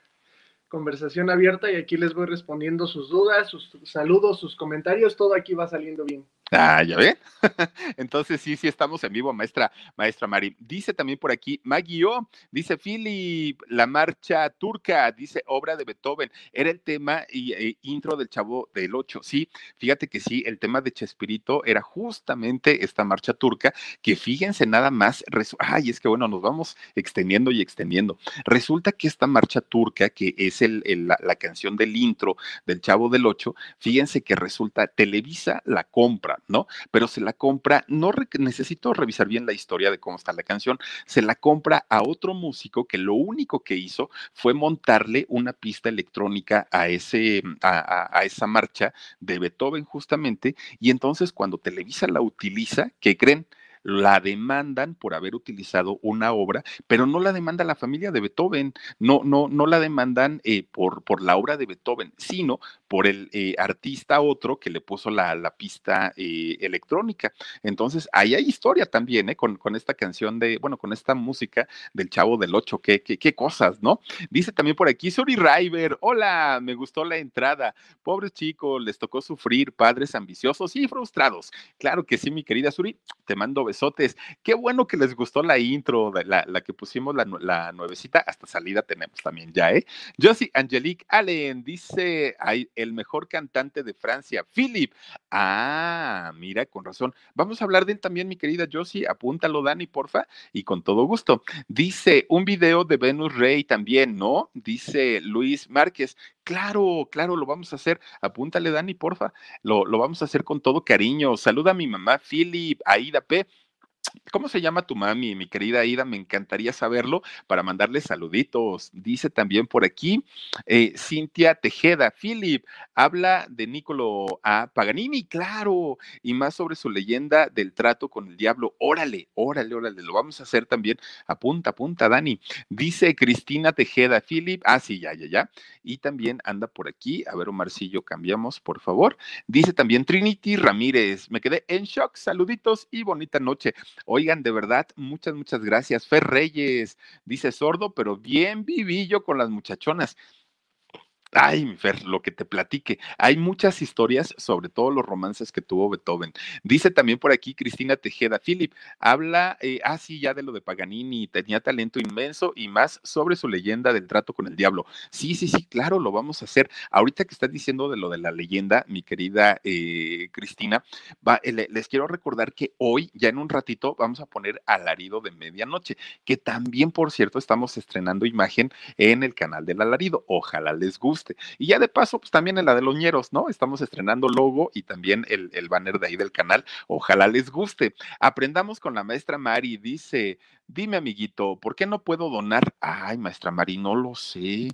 conversación abierta y aquí les voy respondiendo sus dudas, sus saludos, sus comentarios, todo aquí va saliendo bien. Ah, ya ve. Entonces sí, sí estamos en vivo, maestra, maestra Mari. Dice también por aquí, Maguio, dice Philip, la marcha turca, dice obra de Beethoven, era el tema y e, intro del Chavo del Ocho. Sí, fíjate que sí, el tema de Chespirito era justamente esta marcha turca, que fíjense nada más, ay, es que bueno, nos vamos extendiendo y extendiendo. Resulta que esta marcha turca, que es la, canción del intro del Chavo del Ocho, fíjense que resulta, Televisa la compra, ¿no? Pero se la compra, no necesito revisar bien la historia de cómo está la canción, se la compra a otro músico que lo único que hizo fue montarle una pista electrónica a, ese, a, a esa marcha de Beethoven justamente, y entonces cuando Televisa la utiliza, ¿qué creen? La demandan por haber utilizado una obra, pero no la demanda la familia de Beethoven, no, no, no la demandan eh, por, por la obra de Beethoven, sino por el eh, artista otro que le puso la, la pista eh, electrónica. Entonces, ahí hay historia también, ¿eh? Con, con, esta canción de, bueno, con esta música del Chavo del Ocho, qué, qué, qué cosas, ¿no? Dice también por aquí, Suri River, hola, me gustó la entrada. Pobres chicos, les tocó sufrir, padres ambiciosos y frustrados. Claro que sí, mi querida Suri, te mando besotes. Qué bueno que les gustó la intro, la, que pusimos, la, nuevecita, hasta salida tenemos también ya, ¿eh? Josie Angelique Allen dice, hay el mejor cantante de Francia, Philip. Ah, mira, con razón. Vamos a hablar de él también, mi querida Josie. Apúntalo, Dani, porfa, y con todo gusto. Dice un video de Venus Rey también, ¿no? Dice Luis Márquez. Claro, claro, lo vamos a hacer. Apúntale, Dani, porfa. Lo, lo vamos a hacer con todo cariño. Saluda a mi mamá, Philip, Aida P. ¿Cómo se llama tu mami, mi querida Aida? Me encantaría saberlo para mandarle saluditos. Dice también por aquí eh, Cintia Tejeda, Philip, habla de Nicolo a Paganini, claro, y más sobre su leyenda del trato con el diablo. Órale, órale, órale, lo vamos a hacer también. Apunta, apunta, Dani. Dice Cristina Tejeda, Philip, ah, sí, ya, ya, ya. Y también anda por aquí, a ver, Omarcillo, cambiamos, por favor. Dice también Trinity Ramírez, me quedé en shock, saluditos y bonita noche. Oigan, de verdad, muchas, muchas gracias. Fer Reyes dice sordo, pero bien vivillo con las muchachonas. Ay, Fer, lo que te platique. Hay muchas historias sobre todos los romances que tuvo Beethoven. Dice también por aquí Cristina Tejeda, Philip, habla, eh, ah, ya de lo de Paganini, tenía talento inmenso y más sobre su leyenda del trato con el diablo. Sí, sí, sí, claro, lo vamos a hacer. Ahorita que estás diciendo de lo de la leyenda, mi querida eh, Cristina, eh, les quiero recordar que hoy, ya en un ratito, vamos a poner Alarido de Medianoche, que también, por cierto, estamos estrenando imagen en el canal del Alarido. Ojalá les guste. Y ya de paso, pues también en la de los ñeros, ¿no? Estamos estrenando logo y también el, el banner de ahí del canal. Ojalá les guste. Aprendamos con la maestra Mari, dice, Dime, amiguito, ¿por qué no puedo donar? Ay, maestra Mari, no lo sé,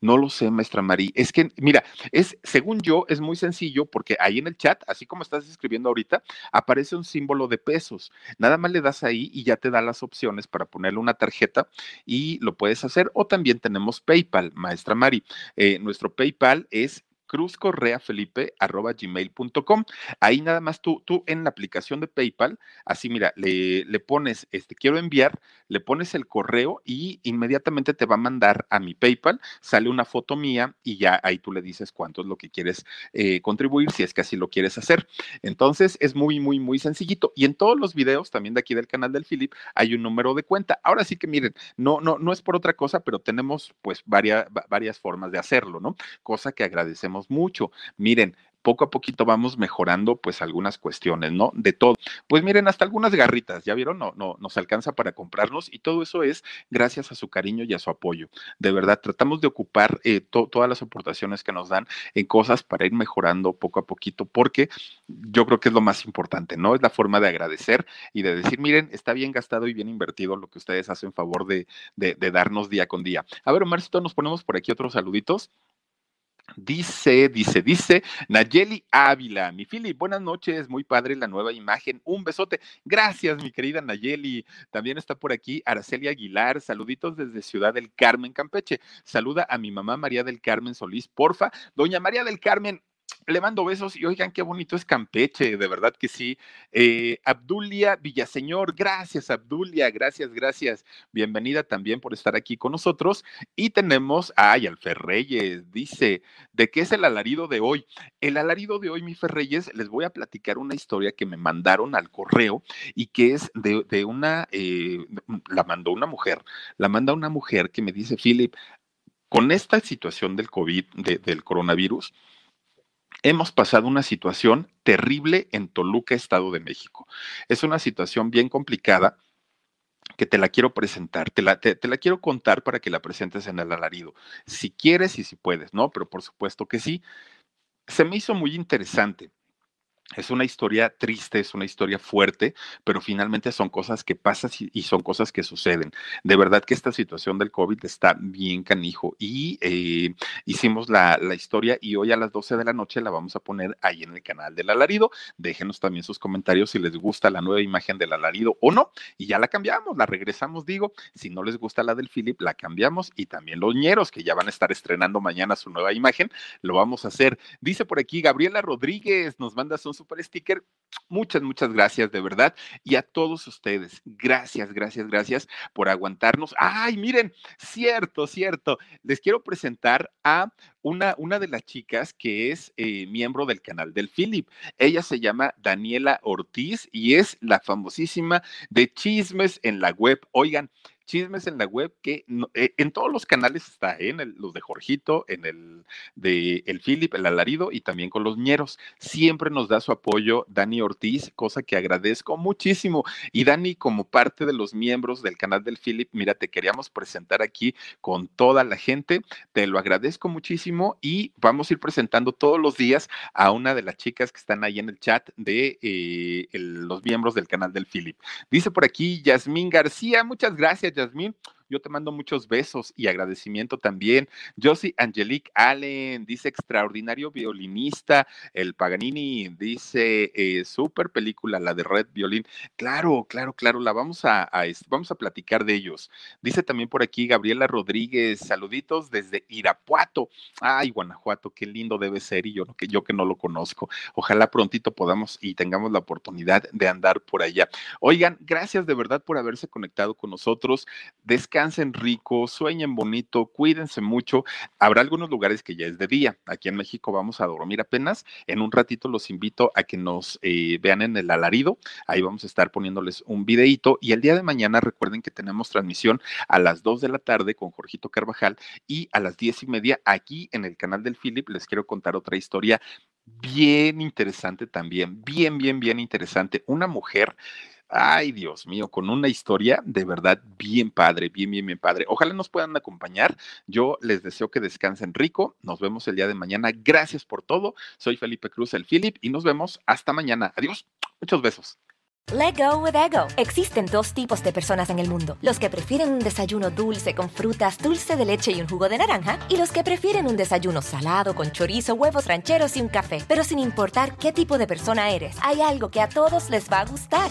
no lo sé, maestra Mari. Es que, mira, es, según yo, es muy sencillo porque ahí en el chat, así como estás escribiendo ahorita, aparece un símbolo de pesos. Nada más le das ahí y ya te da las opciones para ponerle una tarjeta y lo puedes hacer. O también tenemos PayPal, maestra Mari. Eh, nuestro PayPal es cruzcorreafelipe.gmail.com. Ahí nada más tú, tú en la aplicación de PayPal, así mira, le, le, pones, este, quiero enviar, le pones el correo y inmediatamente te va a mandar a mi PayPal, sale una foto mía y ya ahí tú le dices cuánto es lo que quieres eh, contribuir, si es que así lo quieres hacer. Entonces es muy, muy, muy sencillito. Y en todos los videos, también de aquí del canal del Philip, hay un número de cuenta. Ahora sí que miren, no, no, no es por otra cosa, pero tenemos pues varias, varias formas de hacerlo, ¿no? Cosa que agradecemos mucho. Miren, poco a poquito vamos mejorando pues algunas cuestiones, ¿no? De todo. Pues miren, hasta algunas garritas, ¿ya vieron? No, no, nos alcanza para comprarnos y todo eso es gracias a su cariño y a su apoyo. De verdad, tratamos de ocupar eh, todas las aportaciones que nos dan en cosas para ir mejorando poco a poquito, porque yo creo que es lo más importante, ¿no? Es la forma de agradecer y de decir, miren, está bien gastado y bien invertido lo que ustedes hacen en favor de, de, de darnos día con día. A ver, Omarcito, nos ponemos por aquí otros saluditos. Dice, dice, dice Nayeli Ávila, mi Philip, buenas noches, muy padre la nueva imagen, un besote, gracias mi querida Nayeli, también está por aquí Araceli Aguilar, saluditos desde Ciudad del Carmen, Campeche, saluda a mi mamá María del Carmen Solís, porfa, doña María del Carmen, le mando besos y oigan qué bonito es Campeche, de verdad que sí. Eh, Abdulia Villaseñor, gracias Abdulia, gracias, gracias. Bienvenida también por estar aquí con nosotros. Y tenemos, ay, Alfer Reyes, dice, ¿de qué es el alarido de hoy? El alarido de hoy, mi Ferreyes, les voy a platicar una historia que me mandaron al correo y que es de, una, eh, la mandó una mujer, la manda una mujer que me dice, Philip, con esta situación del COVID, del coronavirus, hemos pasado una situación terrible en Toluca, Estado de México. Es una situación bien complicada que te la quiero presentar, te la, quiero contar para que la presentes en el alarido, si quieres y si puedes, ¿no? Pero por supuesto que sí. Se me hizo muy interesante es una historia triste, es una historia fuerte, pero finalmente son cosas que pasan y son cosas que suceden. De verdad que esta situación del COVID está bien canijo y eh, hicimos la, la, historia y hoy a las 12 de la noche la vamos a poner ahí en el canal del alarido. Déjenos también sus comentarios si les gusta la nueva imagen del alarido o no y ya la cambiamos, la regresamos, digo. Si no les gusta la del Philip, la cambiamos y también los ñeros que ya van a estar estrenando mañana su nueva imagen, lo vamos a hacer. Dice por aquí Gabriela Rodríguez, nos manda un super sticker. Muchas, muchas gracias de verdad. Y a todos ustedes, gracias, gracias, gracias por aguantarnos. Ay, miren, cierto, cierto. Les quiero presentar a una, una de las chicas que es eh, miembro del canal del Philip. Ella se llama Daniela Ortiz y es la famosísima de chismes en la web. Oigan, chismes en la web que eh, en todos los canales está, ¿eh? en los de Jorgito, en el de El Philip, el Alarido y también con los ñeros. Siempre nos da su apoyo Dani Ortiz, cosa que agradezco muchísimo. Y Dani, como parte de los miembros del canal del Philip, mira, te queríamos presentar aquí con toda la gente. Te lo agradezco muchísimo y vamos a ir presentando todos los días a una de las chicas que están ahí en el chat de eh, los miembros del canal del Philip. Dice por aquí Yasmín García, muchas gracias Jasmine. Yo te mando muchos besos y agradecimiento también. Josie Angelique Allen dice extraordinario violinista. El Paganini dice eh, super película, la de Red Violín. Claro, claro, claro, la vamos a, vamos a platicar de ellos. Dice también por aquí Gabriela Rodríguez, saluditos desde Irapuato. Ay, Guanajuato, qué lindo debe ser y yo que yo que no lo conozco. Ojalá prontito podamos y tengamos la oportunidad de andar por allá. Oigan, gracias de verdad por haberse conectado con nosotros. Descansen descansen rico, sueñen bonito, cuídense mucho. Habrá algunos lugares que ya es de día. Aquí en México vamos a dormir apenas. En un ratito los invito a que nos eh, vean en el alarido. Ahí vamos a estar poniéndoles un videito. Y el día de mañana recuerden que tenemos transmisión a las 2 de la tarde con Jorgito Carvajal y a las diez y media aquí en el canal del Philip les quiero contar otra historia bien interesante también, bien, bien, bien interesante. Una mujer Ay, Dios mío, con una historia de verdad bien padre, bien, bien, bien padre. Ojalá nos puedan acompañar. Yo les deseo que descansen rico. Nos vemos el día de mañana. Gracias por todo. Soy Felipe Cruz, el Philip, y nos vemos hasta mañana. Adiós. Muchos besos. Let go with ego. Existen dos tipos de personas en el mundo: los que prefieren un desayuno dulce con frutas, dulce de leche y un jugo de naranja, y los que prefieren un desayuno salado con chorizo, huevos rancheros y un café. Pero sin importar qué tipo de persona eres, hay algo que a todos les va a gustar.